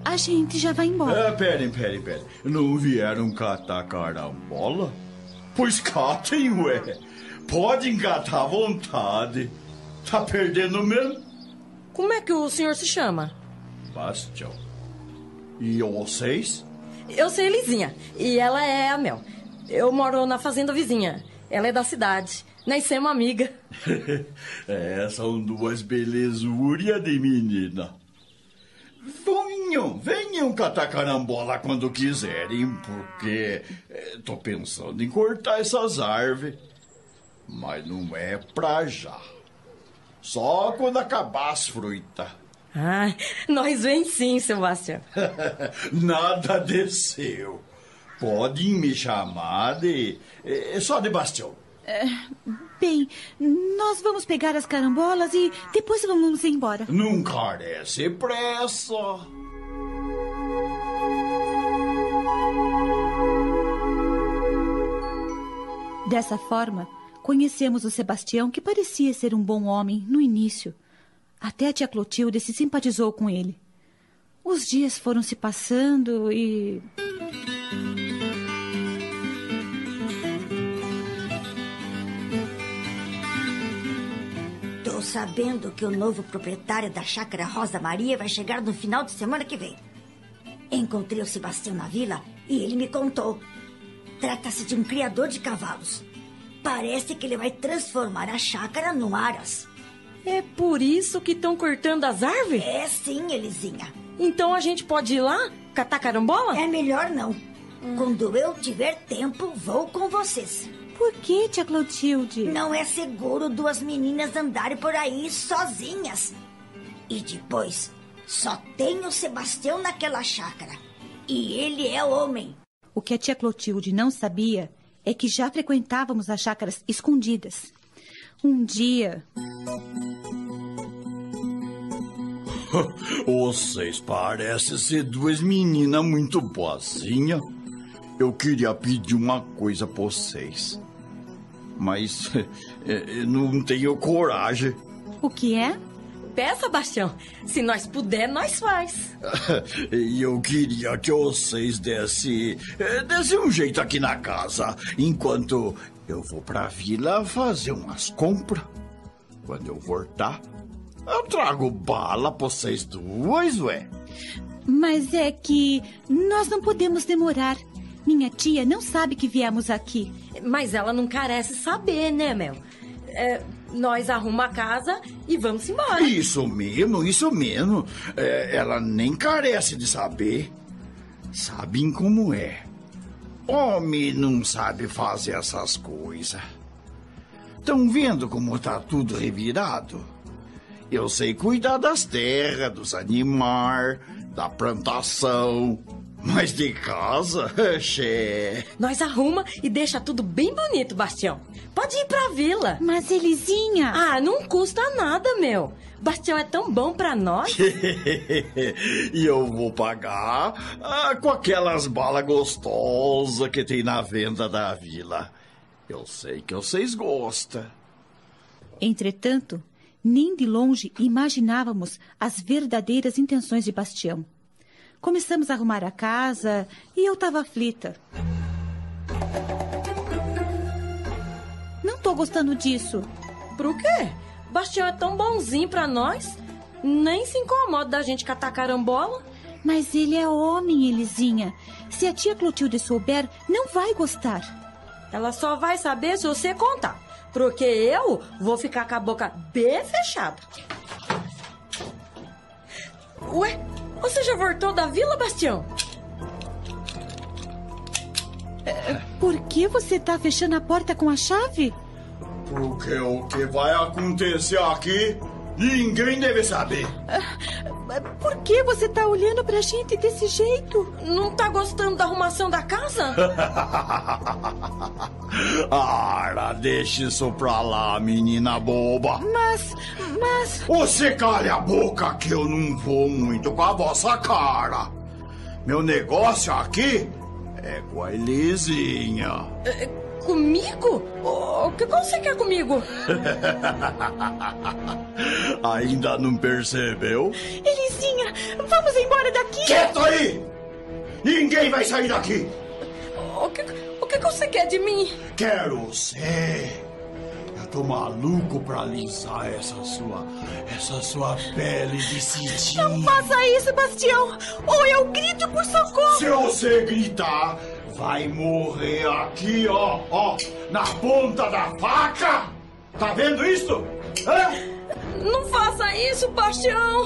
A gente já vai embora. É, pera, pera, pera. Não vieram catar carambola? Pois catem, ué. Pode engatar à vontade. Tá perdendo mesmo? Como é que o senhor se chama? Bastião. E vocês? Eu sou Elisinha. E ela é a Mel. Eu moro na fazenda vizinha. Ela é da cidade. Nós somos amiga. é, são duas belezúrias de menina. Venham, venham catar carambola quando quiserem, porque é, tô pensando em cortar essas árvores. Mas não é pra já. Só quando acabar as frutas. Ah, nós vem sim, Sebastião. Nada desceu. Podem me chamar de. É só de Bastião. É, bem, nós vamos pegar as carambolas e depois vamos embora. Não carece pressa. Dessa forma, conhecemos o Sebastião, que parecia ser um bom homem no início. Até a tia Clotilde se simpatizou com ele. Os dias foram se passando e. sabendo que o novo proprietário da chácara Rosa Maria vai chegar no final de semana que vem. Encontrei o Sebastião na vila e ele me contou. Trata-se de um criador de cavalos. Parece que ele vai transformar a chácara no aras. É por isso que estão cortando as árvores? É sim, Elisinha. Então a gente pode ir lá catar carambola? É melhor não. Quando eu tiver tempo, vou com vocês. Por que, tia Clotilde? Não é seguro duas meninas andarem por aí sozinhas. E depois, só tem o Sebastião naquela chácara. E ele é homem. O que a tia Clotilde não sabia é que já frequentávamos as chácaras escondidas. Um dia. Vocês parecem ser duas meninas muito boazinhas. Eu queria pedir uma coisa pra vocês. Mas eh, não tenho coragem. O que é? Peça, Bastião. Se nós puder, nós faz. E eu queria que vocês dessem desse um jeito aqui na casa, enquanto eu vou pra vila fazer umas compras. Quando eu voltar, eu trago bala pra vocês duas, ué. Mas é que nós não podemos demorar. Minha tia não sabe que viemos aqui. Mas ela não carece saber, né, Mel? É, nós arrumamos a casa e vamos embora. Isso mesmo, isso mesmo. É, ela nem carece de saber. Sabem como é. Homem não sabe fazer essas coisas. Estão vendo como tá tudo revirado? Eu sei cuidar das terras, dos animais, da plantação. Mas de casa, xé. Nós arruma e deixa tudo bem bonito, Bastião. Pode ir pra vila. Mas, Elisinha... Ah, não custa nada, meu. Bastião é tão bom pra nós. e eu vou pagar ah, com aquelas balas gostosas que tem na venda da vila. Eu sei que vocês gostam. Entretanto, nem de longe imaginávamos as verdadeiras intenções de Bastião. Começamos a arrumar a casa e eu estava aflita. Não tô gostando disso. Por quê? Bastião é tão bonzinho pra nós. Nem se incomoda da gente catar carambola. Mas ele é homem, Elisinha. Se a tia Clotilde souber, não vai gostar. Ela só vai saber se você contar. Porque eu vou ficar com a boca bem fechada. Ué, você já voltou da vila, Bastião? Por que você tá fechando a porta com a chave? Porque o que vai acontecer aqui, ninguém deve saber. Por que você tá olhando pra gente desse jeito? Não tá gostando da arrumação da casa? Ara, deixa isso pra lá, menina boba. Mas, mas... Você calha a boca que eu não vou muito com a vossa cara. Meu negócio aqui é com a Elisinha. É, comigo? O que você quer comigo? Ainda não percebeu? Elisinha, vamos embora daqui! Quieto aí! Ninguém vai sair daqui! O que, o que você quer de mim? Quero ser. Eu tô maluco pra alisar essa sua. essa sua pele de cetim. Não faça isso, Bastião! Ou eu grito por socorro! Se você gritar, vai morrer aqui, ó, ó, na ponta da faca! Tá vendo isso? Hã? Não faça isso, Bastião!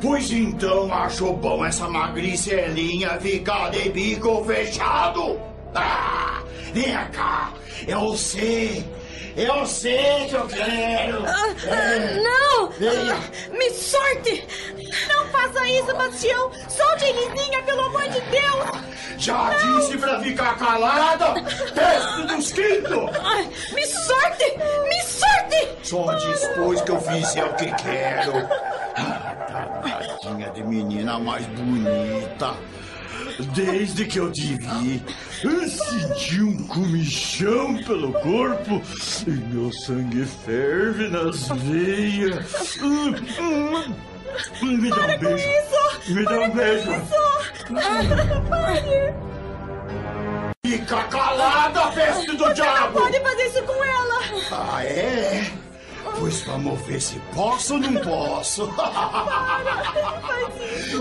Pois então achou bom essa magricelinha ficar de bico fechado? Ah, vem cá, eu sei, eu sei que eu quero. Ah, É. Não! Venha. Me sorte! Não faça isso, Bastião! Solte a Elisinha, pelo amor de Deus! Já disse pra ficar calada? Peste dos quintos! Ai, me sorte! Me sorte! Só depois que eu fizer o que quero. Ah, tadinha de menina mais bonita. Desde que eu te vi, senti um comichão pelo corpo e meu sangue ferve nas veias. Me dá um beijo. Me dá um beijo. Fica calada, peste do diabo! Pode fazer isso com ela! Ah, é? Pois vamos ver se posso ou não posso.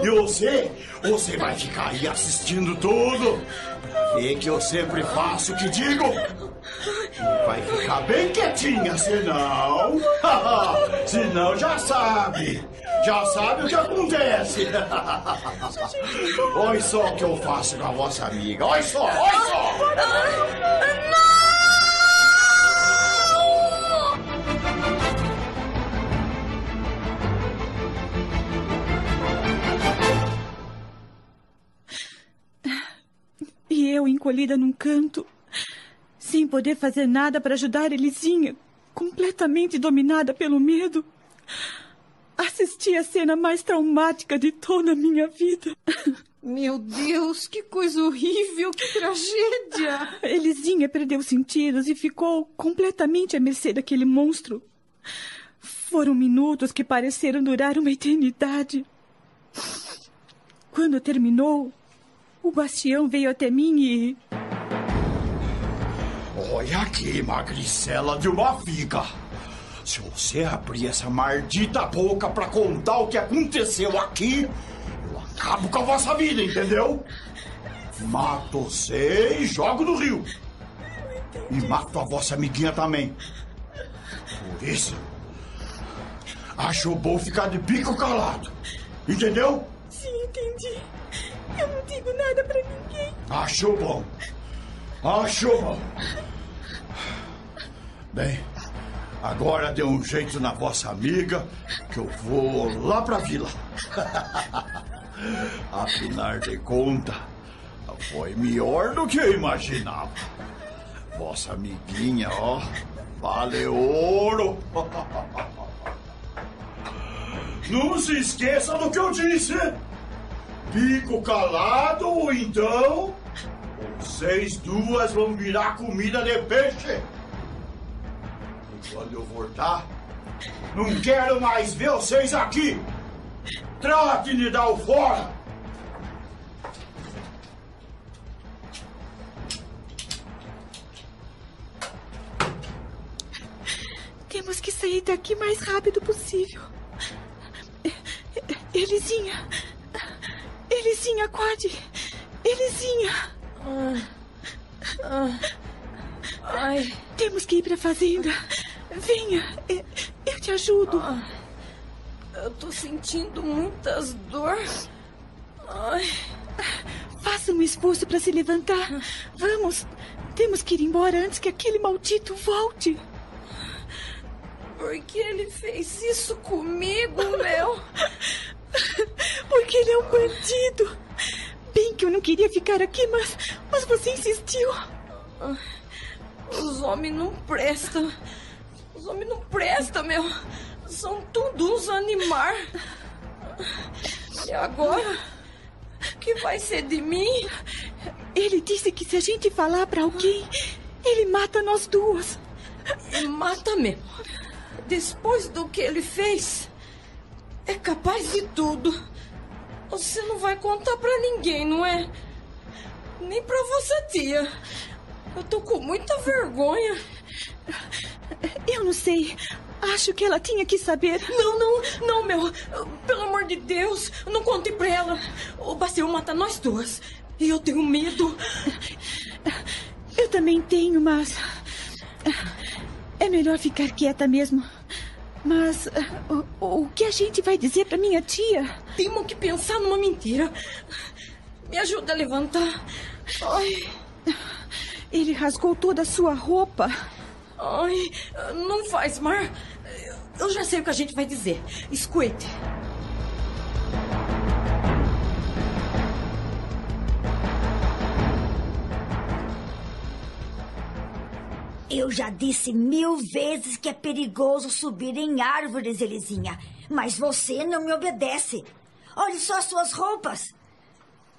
E você, você vai ficar aí assistindo tudo. Pra ver que eu sempre faço o que digo. E vai ficar bem quietinha, senão. senão já sabe. Já sabe o que acontece. Olha só o que eu faço com a vossa amiga. Olha só, olha só. E eu encolhida num canto, sem poder fazer nada para ajudar Elisinha, completamente dominada pelo medo. Assisti a cena mais traumática de toda a minha vida. Meu Deus, que coisa horrível, que tragédia! Elisinha perdeu os sentidos e ficou completamente à mercê daquele monstro. Foram minutos que pareceram durar uma eternidade. Quando terminou, o Bastião veio até mim e. Olha aqui, magricela de uma figa. Se você abrir essa maldita boca pra contar o que aconteceu aqui, eu acabo com a vossa vida, entendeu? Mato você e jogo no rio. E mato a vossa amiguinha também. Por isso, acho bom ficar de bico calado. Entendeu? Sim, entendi. Eu não digo nada pra ninguém. Acho bom. Acho bom. Bem, agora dê um jeito na vossa amiga que eu vou lá pra vila. Afinal de contas, foi melhor do que eu imaginava. Vossa amiguinha, ó, vale ouro. Não se esqueça do que eu disse. Fico calado ou então vocês duas vão virar comida de peixe. E quando eu voltar, não quero mais ver vocês aqui. Trate de dar o fora. Temos que sair daqui o mais rápido possível. Elisinha! Elisinha, acorde! Elisinha! Ai, Temos que ir para a fazenda. Venha, eu te ajudo. eu tô sentindo muitas dores. Ai, Faça um esforço para se levantar. Vamos, temos que ir embora antes que aquele maldito volte. por que ele fez isso comigo, meu? Porque ele é um bandido. Bem que eu não queria ficar aqui, mas, mas você insistiu. Os homens não prestam. Os homens não prestam, meu. São tudo uns animais. E agora? O que vai ser de mim? Ele disse que se a gente falar para alguém, ele mata nós duas. E mata mesmo. Depois do que ele fez, é capaz de tudo. Você não vai contar pra ninguém, não é? Nem pra vossa tia. Eu tô com muita vergonha. Eu não sei. Acho que ela tinha que saber. Não, não, não, meu. Pelo amor de Deus, não conte pra ela. O Bastião mata nós duas. E eu tenho medo. Eu também tenho, mas. É melhor ficar quieta mesmo. Mas ah, o, o que a gente vai dizer pra minha tia? Temos que pensar numa mentira. Me ajuda a levantar. Ai, Ele rasgou toda a sua roupa. ai, não faz, Mar. Eu já sei o que a gente vai dizer. Escute. Eu já disse mil vezes que é perigoso subir em árvores, Elisinha. Mas você não me obedece. Olhe só as suas roupas.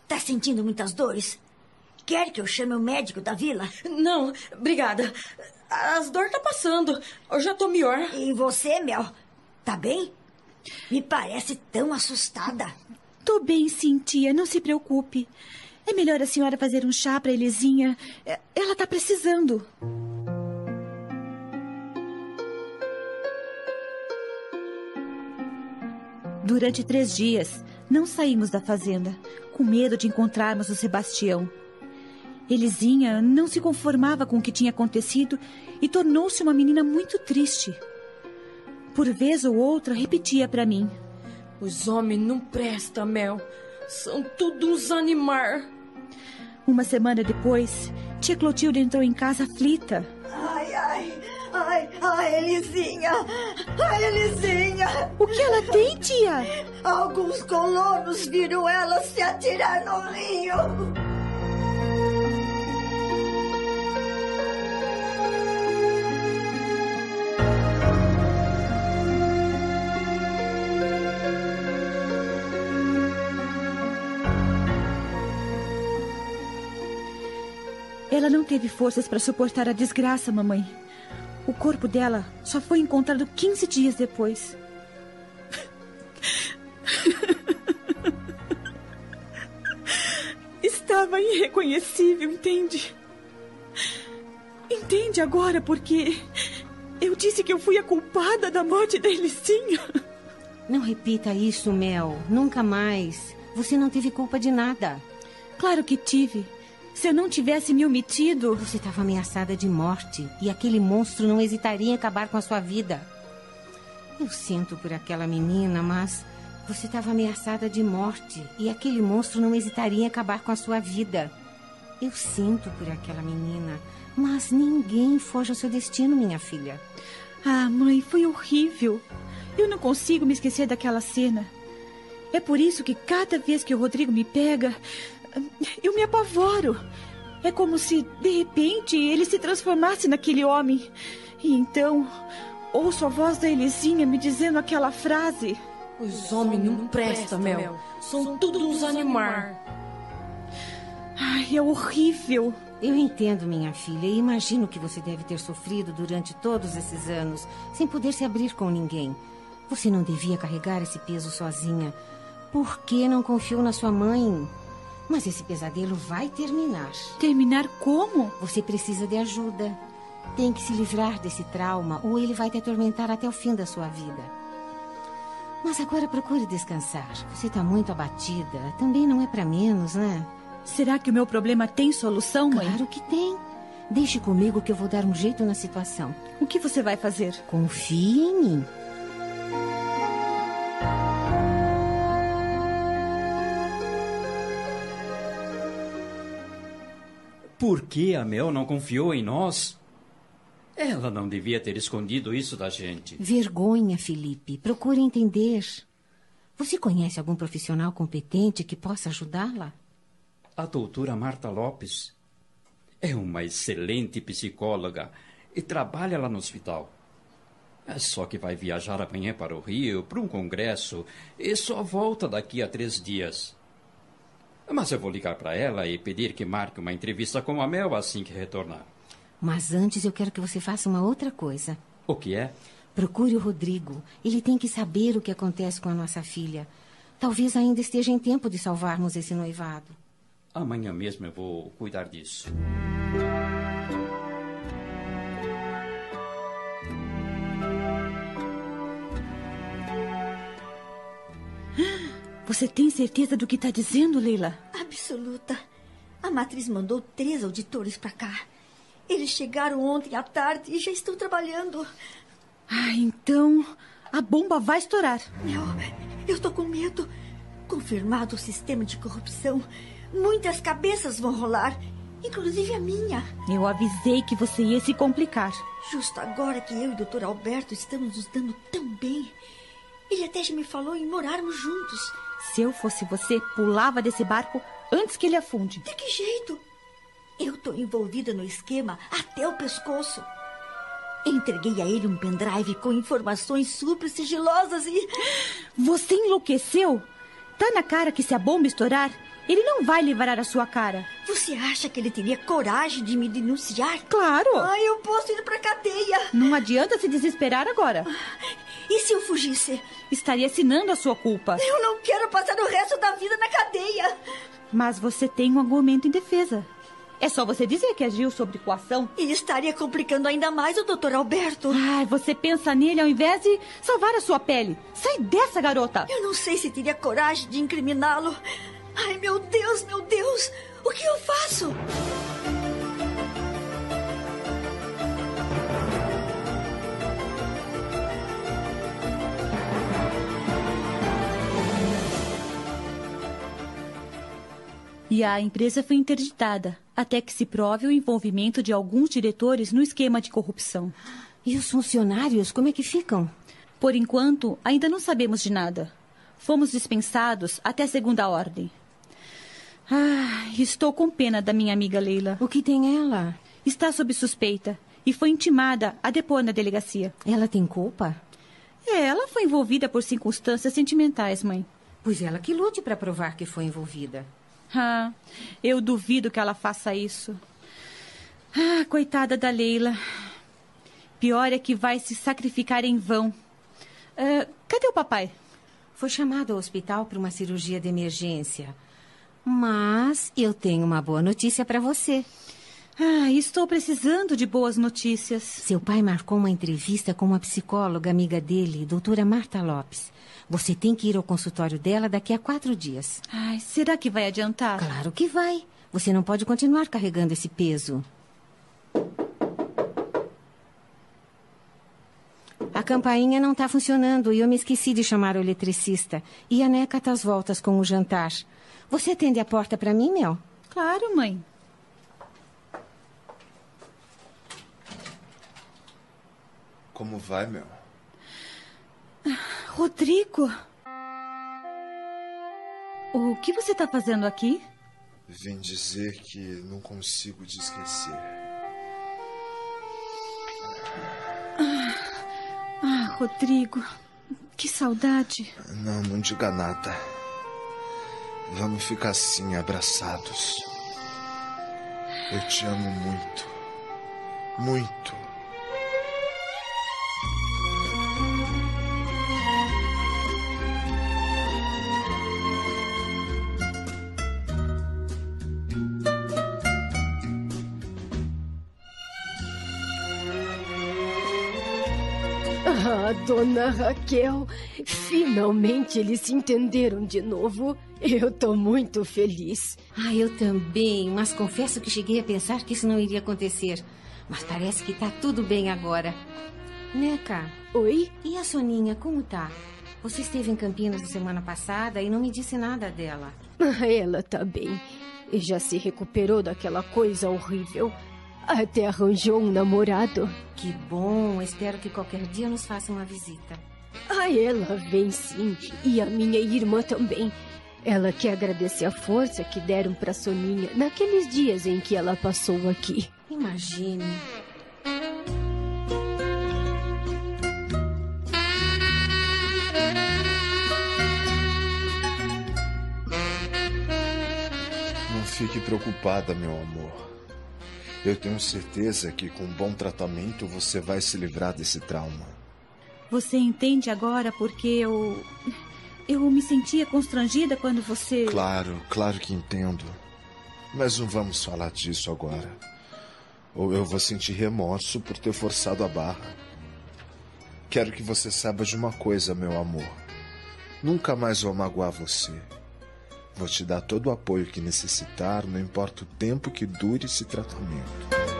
Tá sentindo muitas dores? Quer que eu chame o médico da vila? Não, obrigada. As dores tá passando. Eu já tô melhor. E você, Mel? Tá bem? Me parece tão assustada. Tô bem, sim, tia. Não se preocupe. É melhor a senhora fazer um chá para Elisinha. É, ela tá precisando. Durante três dias, não saímos da fazenda, com medo de encontrarmos o Sebastião. Elisinha não se conformava com o que tinha acontecido e tornou-se uma menina muito triste. Por vez ou outra, repetia para mim: Os homens não prestam, Mel. São tudo uns animar. Uma semana depois, tia Clotilde entrou em casa aflita. Ai, ai, ai, ai, Elisinha! Ai, Elisinha! O que ela tem, tia? Alguns colonos viram ela se atirar no rio. Ela não teve forças para suportar a desgraça, mamãe. O corpo dela só foi encontrado 15 dias depois. Estava irreconhecível, entende? Entende agora porque eu disse que eu fui a culpada da morte da Elisinha. Não repita isso, Mel. Nunca mais. Você não teve culpa de nada. Claro que tive. Se eu não tivesse me omitido. Você estava ameaçada de morte e aquele monstro não hesitaria em acabar com a sua vida. Eu sinto por aquela menina, mas você estava ameaçada de morte e aquele monstro não hesitaria em acabar com a sua vida. Eu sinto por aquela menina, mas ninguém foge ao seu destino, minha filha. Ah, mãe, foi horrível. Eu não consigo me esquecer daquela cena. É por isso que cada vez que o Rodrigo me pega, eu me apavoro. É como se, de repente, ele se transformasse naquele homem. E então, ouço a voz da Elisinha me dizendo aquela frase. Os homens não prestam, Mel. São todos uns animar. Ai, é horrível. Eu entendo, minha filha, e imagino que você deve ter sofrido durante todos esses anos, sem poder se abrir com ninguém. Você não devia carregar esse peso sozinha. Por que não confiou na sua mãe? Mas esse pesadelo vai terminar. Terminar como? Você precisa de ajuda. Tem que se livrar desse trauma ou ele vai te atormentar até o fim da sua vida. Mas agora procure descansar. Você está muito abatida. Também não é para menos, né? Será que o meu problema tem solução, mãe? Claro que tem. Deixe comigo que eu vou dar um jeito na situação. O que você vai fazer? Confie em mim. Por que a Mel não confiou em nós? Ela não devia ter escondido isso da gente. Vergonha, Felipe. Procure entender. Você conhece algum profissional competente que possa ajudá-la? A doutora Marta Lopes é uma excelente psicóloga e trabalha lá no hospital. É só que vai viajar amanhã para o Rio para um congresso e só volta daqui a três dias. Mas eu vou ligar para ela e pedir que marque uma entrevista com a Mel assim que retornar. Mas antes eu quero que você faça uma outra coisa. O que é? Procure o Rodrigo. Ele tem que saber o que acontece com a nossa filha. Talvez ainda esteja em tempo de salvarmos esse noivado. Amanhã mesmo eu vou cuidar disso. Você tem certeza do que está dizendo, Leila? Absoluta. A matriz mandou três auditores para cá. Eles chegaram ontem à tarde e já estão trabalhando. Ah, então a bomba vai estourar. Eu, eu tô com medo. Confirmado o sistema de corrupção, muitas cabeças vão rolar, inclusive a minha. Eu avisei que você ia se complicar. Justo agora que eu e o Dr. Alberto estamos nos dando tão bem. Ele até já me falou em morarmos juntos. Se eu fosse você, pulava desse barco antes que ele afunde. De que jeito? Eu tô envolvida no esquema até o pescoço. Entreguei a ele um pendrive com informações super sigilosas e. Você enlouqueceu? Tá na cara que se a bomba estourar, Ele não vai livrar a sua cara. Você acha que ele teria coragem de me denunciar? Claro! Ai, eu posso ir pra cadeia. Não adianta se desesperar agora. E se eu fugisse? Estaria assinando a sua culpa. Eu não quero passar o resto da vida na cadeia. Mas você tem um argumento em defesa. É só você dizer que agiu sob coação. E estaria complicando ainda mais o doutor Alberto. Ai, você pensa nele ao invés de salvar a sua pele. Sai dessa, garota! Eu não sei se teria coragem de incriminá-lo. Ai, meu Deus, meu Deus! O que eu faço? E a empresa foi interditada, até que se prove o envolvimento de alguns diretores no esquema de corrupção. E os funcionários, como é que ficam? Por enquanto, ainda não sabemos de nada. Fomos dispensados até segunda ordem. Ah, estou com pena da minha amiga Leila. O que tem ela? Está sob suspeita e foi intimada a depor na delegacia. Ela tem culpa? É, ela foi envolvida por circunstâncias sentimentais, mãe. Pois ela que lute para provar que foi envolvida. Ah, eu duvido que ela faça isso. Ah, coitada da Leila. Pior é que vai se sacrificar em vão. Ah, cadê o papai? Foi chamado ao hospital para uma cirurgia de emergência. Mas eu tenho uma boa notícia para você. Ah, estou precisando de boas notícias. Seu pai marcou uma entrevista com uma psicóloga amiga dele, doutora Marta Lopes. Você tem que ir ao consultório dela daqui a quatro dias. Ai, será que vai adiantar? Claro que vai. Você não pode continuar carregando esse peso. A campainha não está funcionando e eu me esqueci de chamar o eletricista. E a Neca tá às voltas com o jantar. Você atende a porta para mim, Mel? Claro, mãe. Como vai, Mel? Rodrigo! O que você está fazendo aqui? Vim dizer que não consigo te esquecer. Ah, ah, Rodrigo, que saudade. Não, não diga nada. Vamos ficar assim, abraçados. Eu te amo muito. Muito. Dona Raquel, finalmente eles se entenderam de novo. Eu tô muito feliz. Ah, eu também, mas confesso que cheguei a pensar que isso não iria acontecer. Mas parece que tá tudo bem agora. Neca. Oi? E a Soninha, como tá? Você esteve em Campinas na semana passada e não me disse nada dela. Ela tá bem. E já se recuperou daquela coisa horrível. Até arranjou um namorado. Que bom. Espero que qualquer dia nos faça uma visita. Ah, ela vem sim. E a minha irmã também. Ela quer agradecer a força que deram para Soninha naqueles dias em que ela passou aqui. Imagine. Não fique preocupada, meu amor. Eu tenho certeza que com bom tratamento você vai se livrar desse trauma. Você entende agora porque eu. Eu me sentia constrangida quando você. Claro, claro que entendo. Mas não vamos falar disso agora. Ou eu vou sentir remorso por ter forçado a barra. Quero que você saiba de uma coisa, meu amor. Nunca mais vou magoar você. Vou te dar todo o apoio que necessitar, não importa o tempo que dure esse tratamento.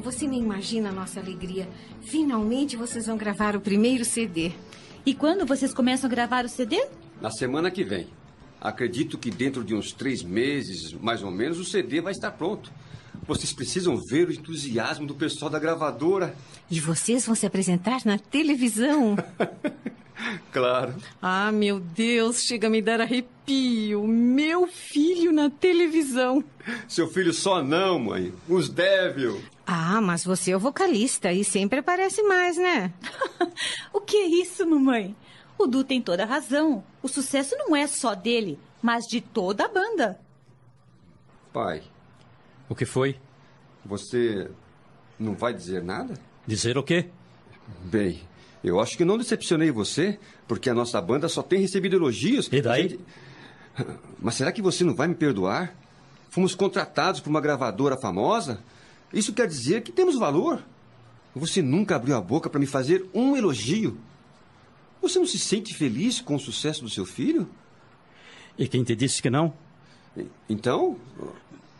Você nem imagina a nossa alegria. Finalmente vocês vão gravar o primeiro CD. E quando vocês começam a gravar o CD? Na semana que vem. Acredito que dentro de uns três meses, mais ou menos, o CD vai estar pronto. Vocês precisam ver o entusiasmo do pessoal da gravadora. E vocês vão se apresentar na televisão? Claro. Ah, meu Deus, chega a me dar arrepio. Meu filho na televisão. Seu filho só não, mãe. Os Devil. Ah, mas você é o vocalista e sempre aparece mais, né? o que é isso, mamãe? O Du tem toda a razão. O sucesso não é só dele, mas de toda a banda. Pai. O que foi? Você não vai dizer nada? Dizer o quê? Bem, eu acho que não decepcionei você, porque a nossa banda só tem recebido elogios. E daí? Gente... Mas será que você não vai me perdoar? Fomos contratados por uma gravadora famosa? Isso quer dizer que temos valor. Você nunca abriu a boca para me fazer um elogio. Você não se sente feliz com o sucesso do seu filho? E quem te disse que não? Então,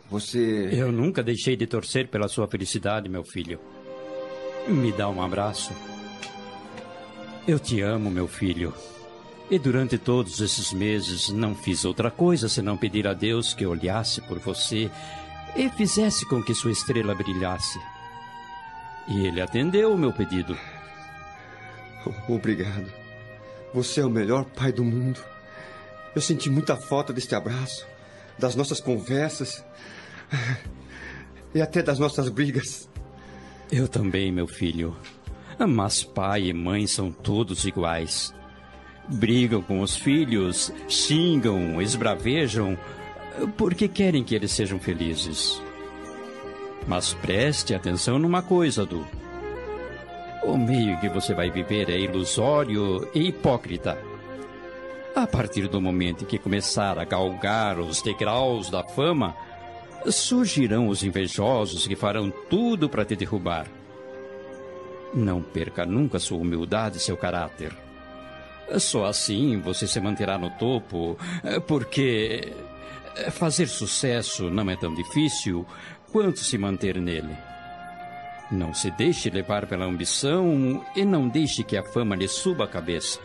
você. Eu nunca deixei de torcer pela sua felicidade, meu filho. Me dá um abraço. Eu te amo, meu filho. E durante todos esses meses não fiz outra coisa senão pedir a Deus que olhasse por você e fizesse com que sua estrela brilhasse. E ele atendeu o meu pedido. Obrigado. Você é o melhor pai do mundo. Eu senti muita falta deste abraço, das nossas conversas e até das nossas brigas. Eu também, meu filho. Mas pai e mãe são todos iguais. Brigam com os filhos, xingam, esbravejam, porque querem que eles sejam felizes. Mas preste atenção numa coisa, Du. O meio que você vai viver é ilusório e hipócrita. A partir do momento em que começar a galgar os degraus da fama, surgirão os invejosos que farão tudo para te derrubar. Não perca nunca sua humildade e seu caráter. Só assim você se manterá no topo, porque fazer sucesso não é tão difícil quanto se manter nele. Não se deixe levar pela ambição e não deixe que a fama lhe suba a cabeça.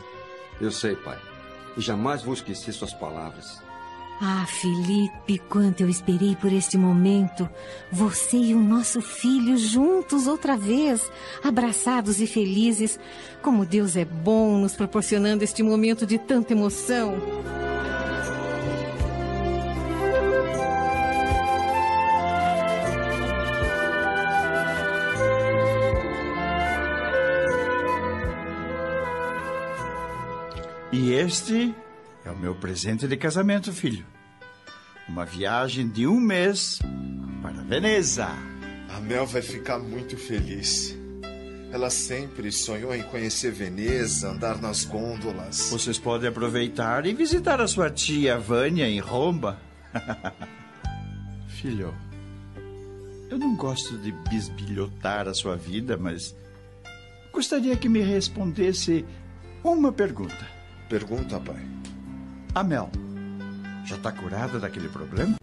Eu sei, pai. E jamais vou esquecer suas palavras. Ah, Felipe, quanto eu esperei por este momento. Você e o nosso filho juntos outra vez, abraçados e felizes. Como Deus é bom nos proporcionando este momento de tanta emoção. E este é o meu presente de casamento, filho. Uma viagem de um mês para Veneza. A Mel vai ficar muito feliz. Ela sempre sonhou em conhecer Veneza, andar nas gôndolas. Vocês podem aproveitar e visitar a sua tia Vânia em Roma. Filho, eu não gosto de bisbilhotar a sua vida, mas gostaria que me respondesse uma pergunta. Pergunta, pai. A Mel já está curada daquele problema?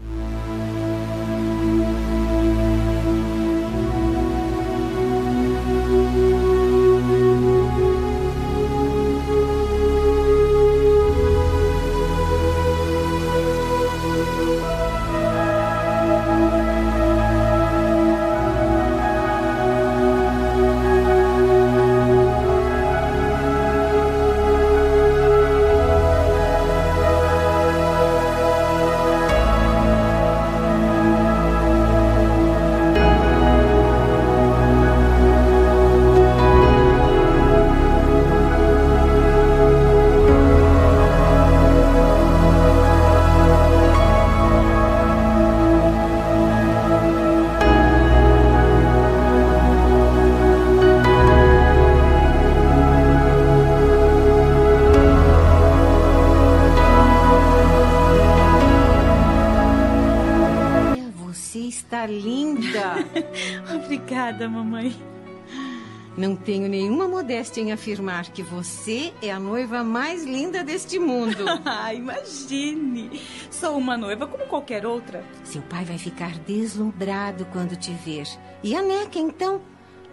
Não tenho nenhuma modéstia em afirmar que você é a noiva mais linda deste mundo. ah, imagine! Sou uma noiva como qualquer outra. Seu pai vai ficar deslumbrado quando te ver. E a Neca, então?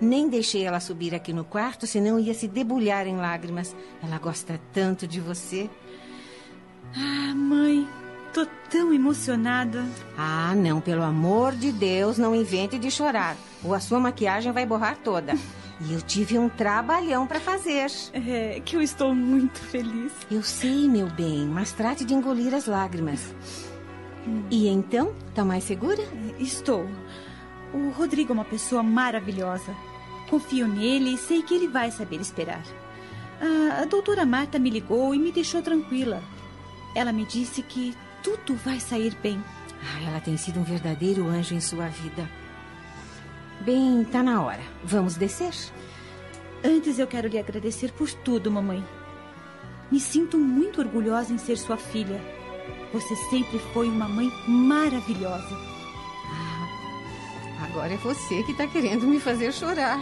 Nem deixei ela subir aqui no quarto, senão ia se debulhar em lágrimas. Ela gosta tanto de você. Ah, mãe, tô tão emocionada. Ah, não, pelo amor de Deus, não invente de chorar. Ou a sua maquiagem vai borrar toda. E eu tive um trabalhão para fazer. É que eu estou muito feliz. Eu sei, meu bem, mas trate de engolir as lágrimas. E então, tá mais segura? Estou. O Rodrigo é uma pessoa maravilhosa. Confio nele e sei que ele vai saber esperar. Ah, a doutora Marta me ligou e me deixou tranquila. Ela me disse que tudo vai sair bem. Ah, ela tem sido um verdadeiro anjo em sua vida. Bem, tá na hora. Vamos descer? Antes eu quero lhe agradecer por tudo, mamãe. Me sinto muito orgulhosa em ser sua filha. Você sempre foi uma mãe maravilhosa. Ah, agora é você que está querendo me fazer chorar.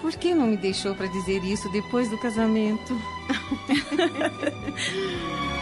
Por que não me deixou para dizer isso depois do casamento?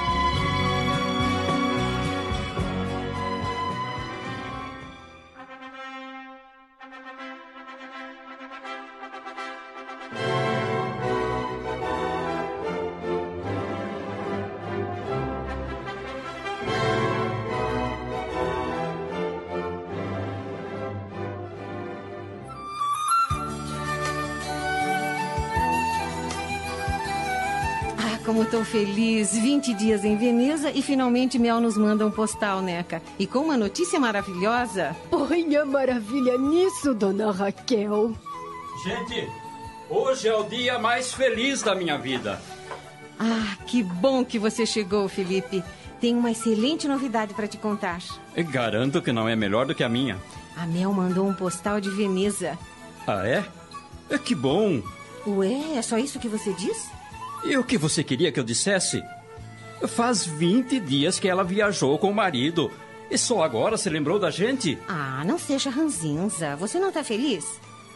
Estou feliz. 20 dias em Veneza e finalmente Mel nos manda um postal, Neca. E com uma notícia maravilhosa. Ponha maravilha nisso, dona Raquel. Gente, hoje é o dia mais feliz da minha vida. Ah, que bom que você chegou, Felipe. Tenho uma excelente novidade para te contar. Garanto que não é melhor do que a minha. A Mel mandou um postal de Veneza. Ah, é? É que bom. Ué, é só isso que você diz? E o que você queria que eu dissesse? Faz 20 dias que ela viajou com o marido. E só agora se lembrou da gente? Ah, não seja ranzinza. Você não tá feliz?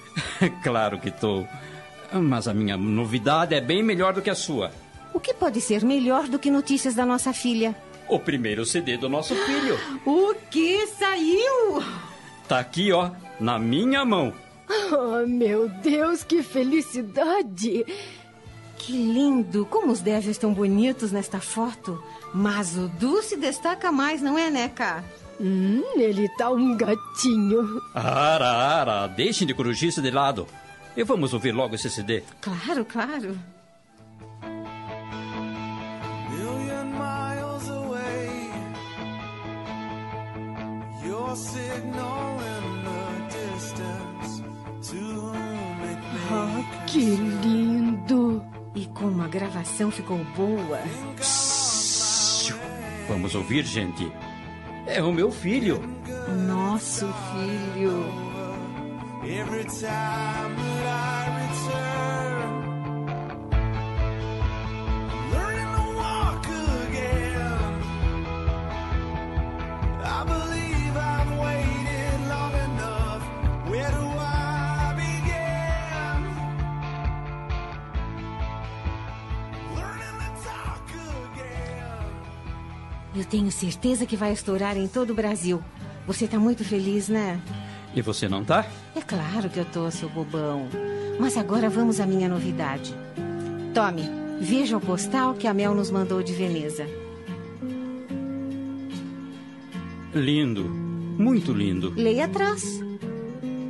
claro que tô. Mas a minha novidade é bem melhor do que a sua. O que pode ser melhor do que notícias da nossa filha? O primeiro CD do nosso filho. O que saiu? Tá aqui, ó, na minha mão. Oh, meu Deus, que felicidade! Que lindo! Como os Devils estão bonitos nesta foto. Mas o Du se destaca mais, não é, Neca? Hum, ele tá um gatinho. Ara, ara, deixem de corujice de lado. E vamos ouvir logo esse CD. Claro, claro. million miles away. Your signal in the distance. To whom it may Ah, que lindo! E como a gravação ficou boa. Vamos ouvir, gente. É o meu filho. Nosso filho. Every time tenho certeza que vai estourar em todo o Brasil. Você tá muito feliz, né? E você não tá? É claro que eu tô, seu bobão. Mas agora vamos à minha novidade. Tome, veja o postal que a Mel nos mandou de Veneza. Lindo. Muito lindo. Leia atrás.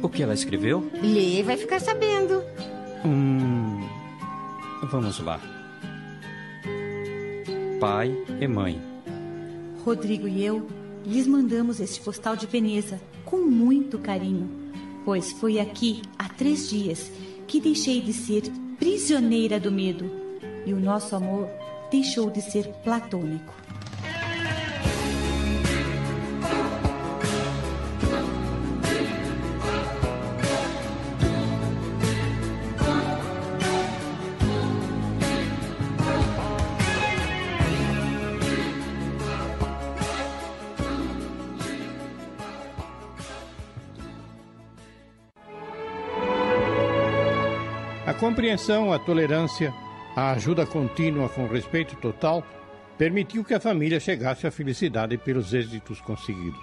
O que ela escreveu? Leia e vai ficar sabendo. Hum. Vamos lá. Pai e mãe. Rodrigo e eu lhes mandamos este postal de Veneza com muito carinho, pois foi aqui há três dias que deixei de ser prisioneira do medo e o nosso amor deixou de ser platônico. Compreensão, a tolerância, a ajuda contínua com respeito total permitiu que a família chegasse à felicidade pelos êxitos conseguidos.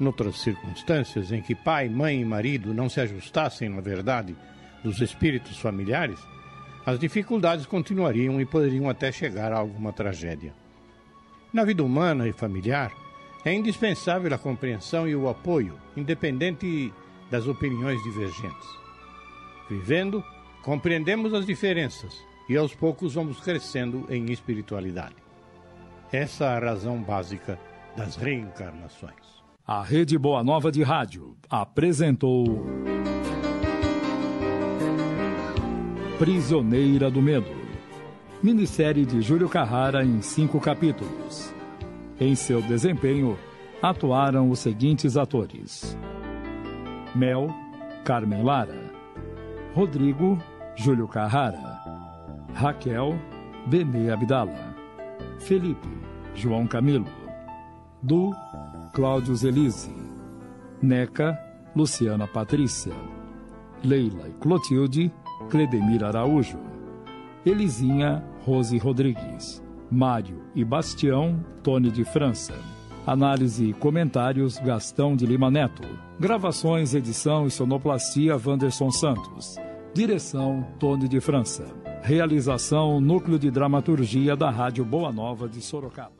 Noutras circunstâncias em que pai, mãe e marido não se ajustassem na verdade dos espíritos familiares, as dificuldades continuariam e poderiam até chegar a alguma tragédia. Na vida humana e familiar, é indispensável a compreensão e o apoio, independente das opiniões divergentes. Vivendo, compreendemos as diferenças e aos poucos vamos crescendo em espiritualidade. Essa é a razão básica das reencarnações. A Rede Boa Nova de Rádio apresentou. Prisioneira do Medo. Minissérie de Júlio Carrara em cinco capítulos. Em seu desempenho, atuaram os seguintes atores: Mel, Carmen Lara. Rodrigo, Júlio Carrara. Raquel, Benê Abdala. Felipe, João Camilo. Du, Cláudio Zelise. Neca, Luciana Patrícia. Leila e Clotilde, Cledemir Araújo. Elisinha, Rose Rodrigues. Mário e Bastião, Tony de França. Análise e comentários, Gastão de Lima Neto. Gravações, edição e sonoplastia, Wanderson Santos. Direção, Tony de França. Realização, Núcleo de Dramaturgia da Rádio Boa Nova de Sorocaba.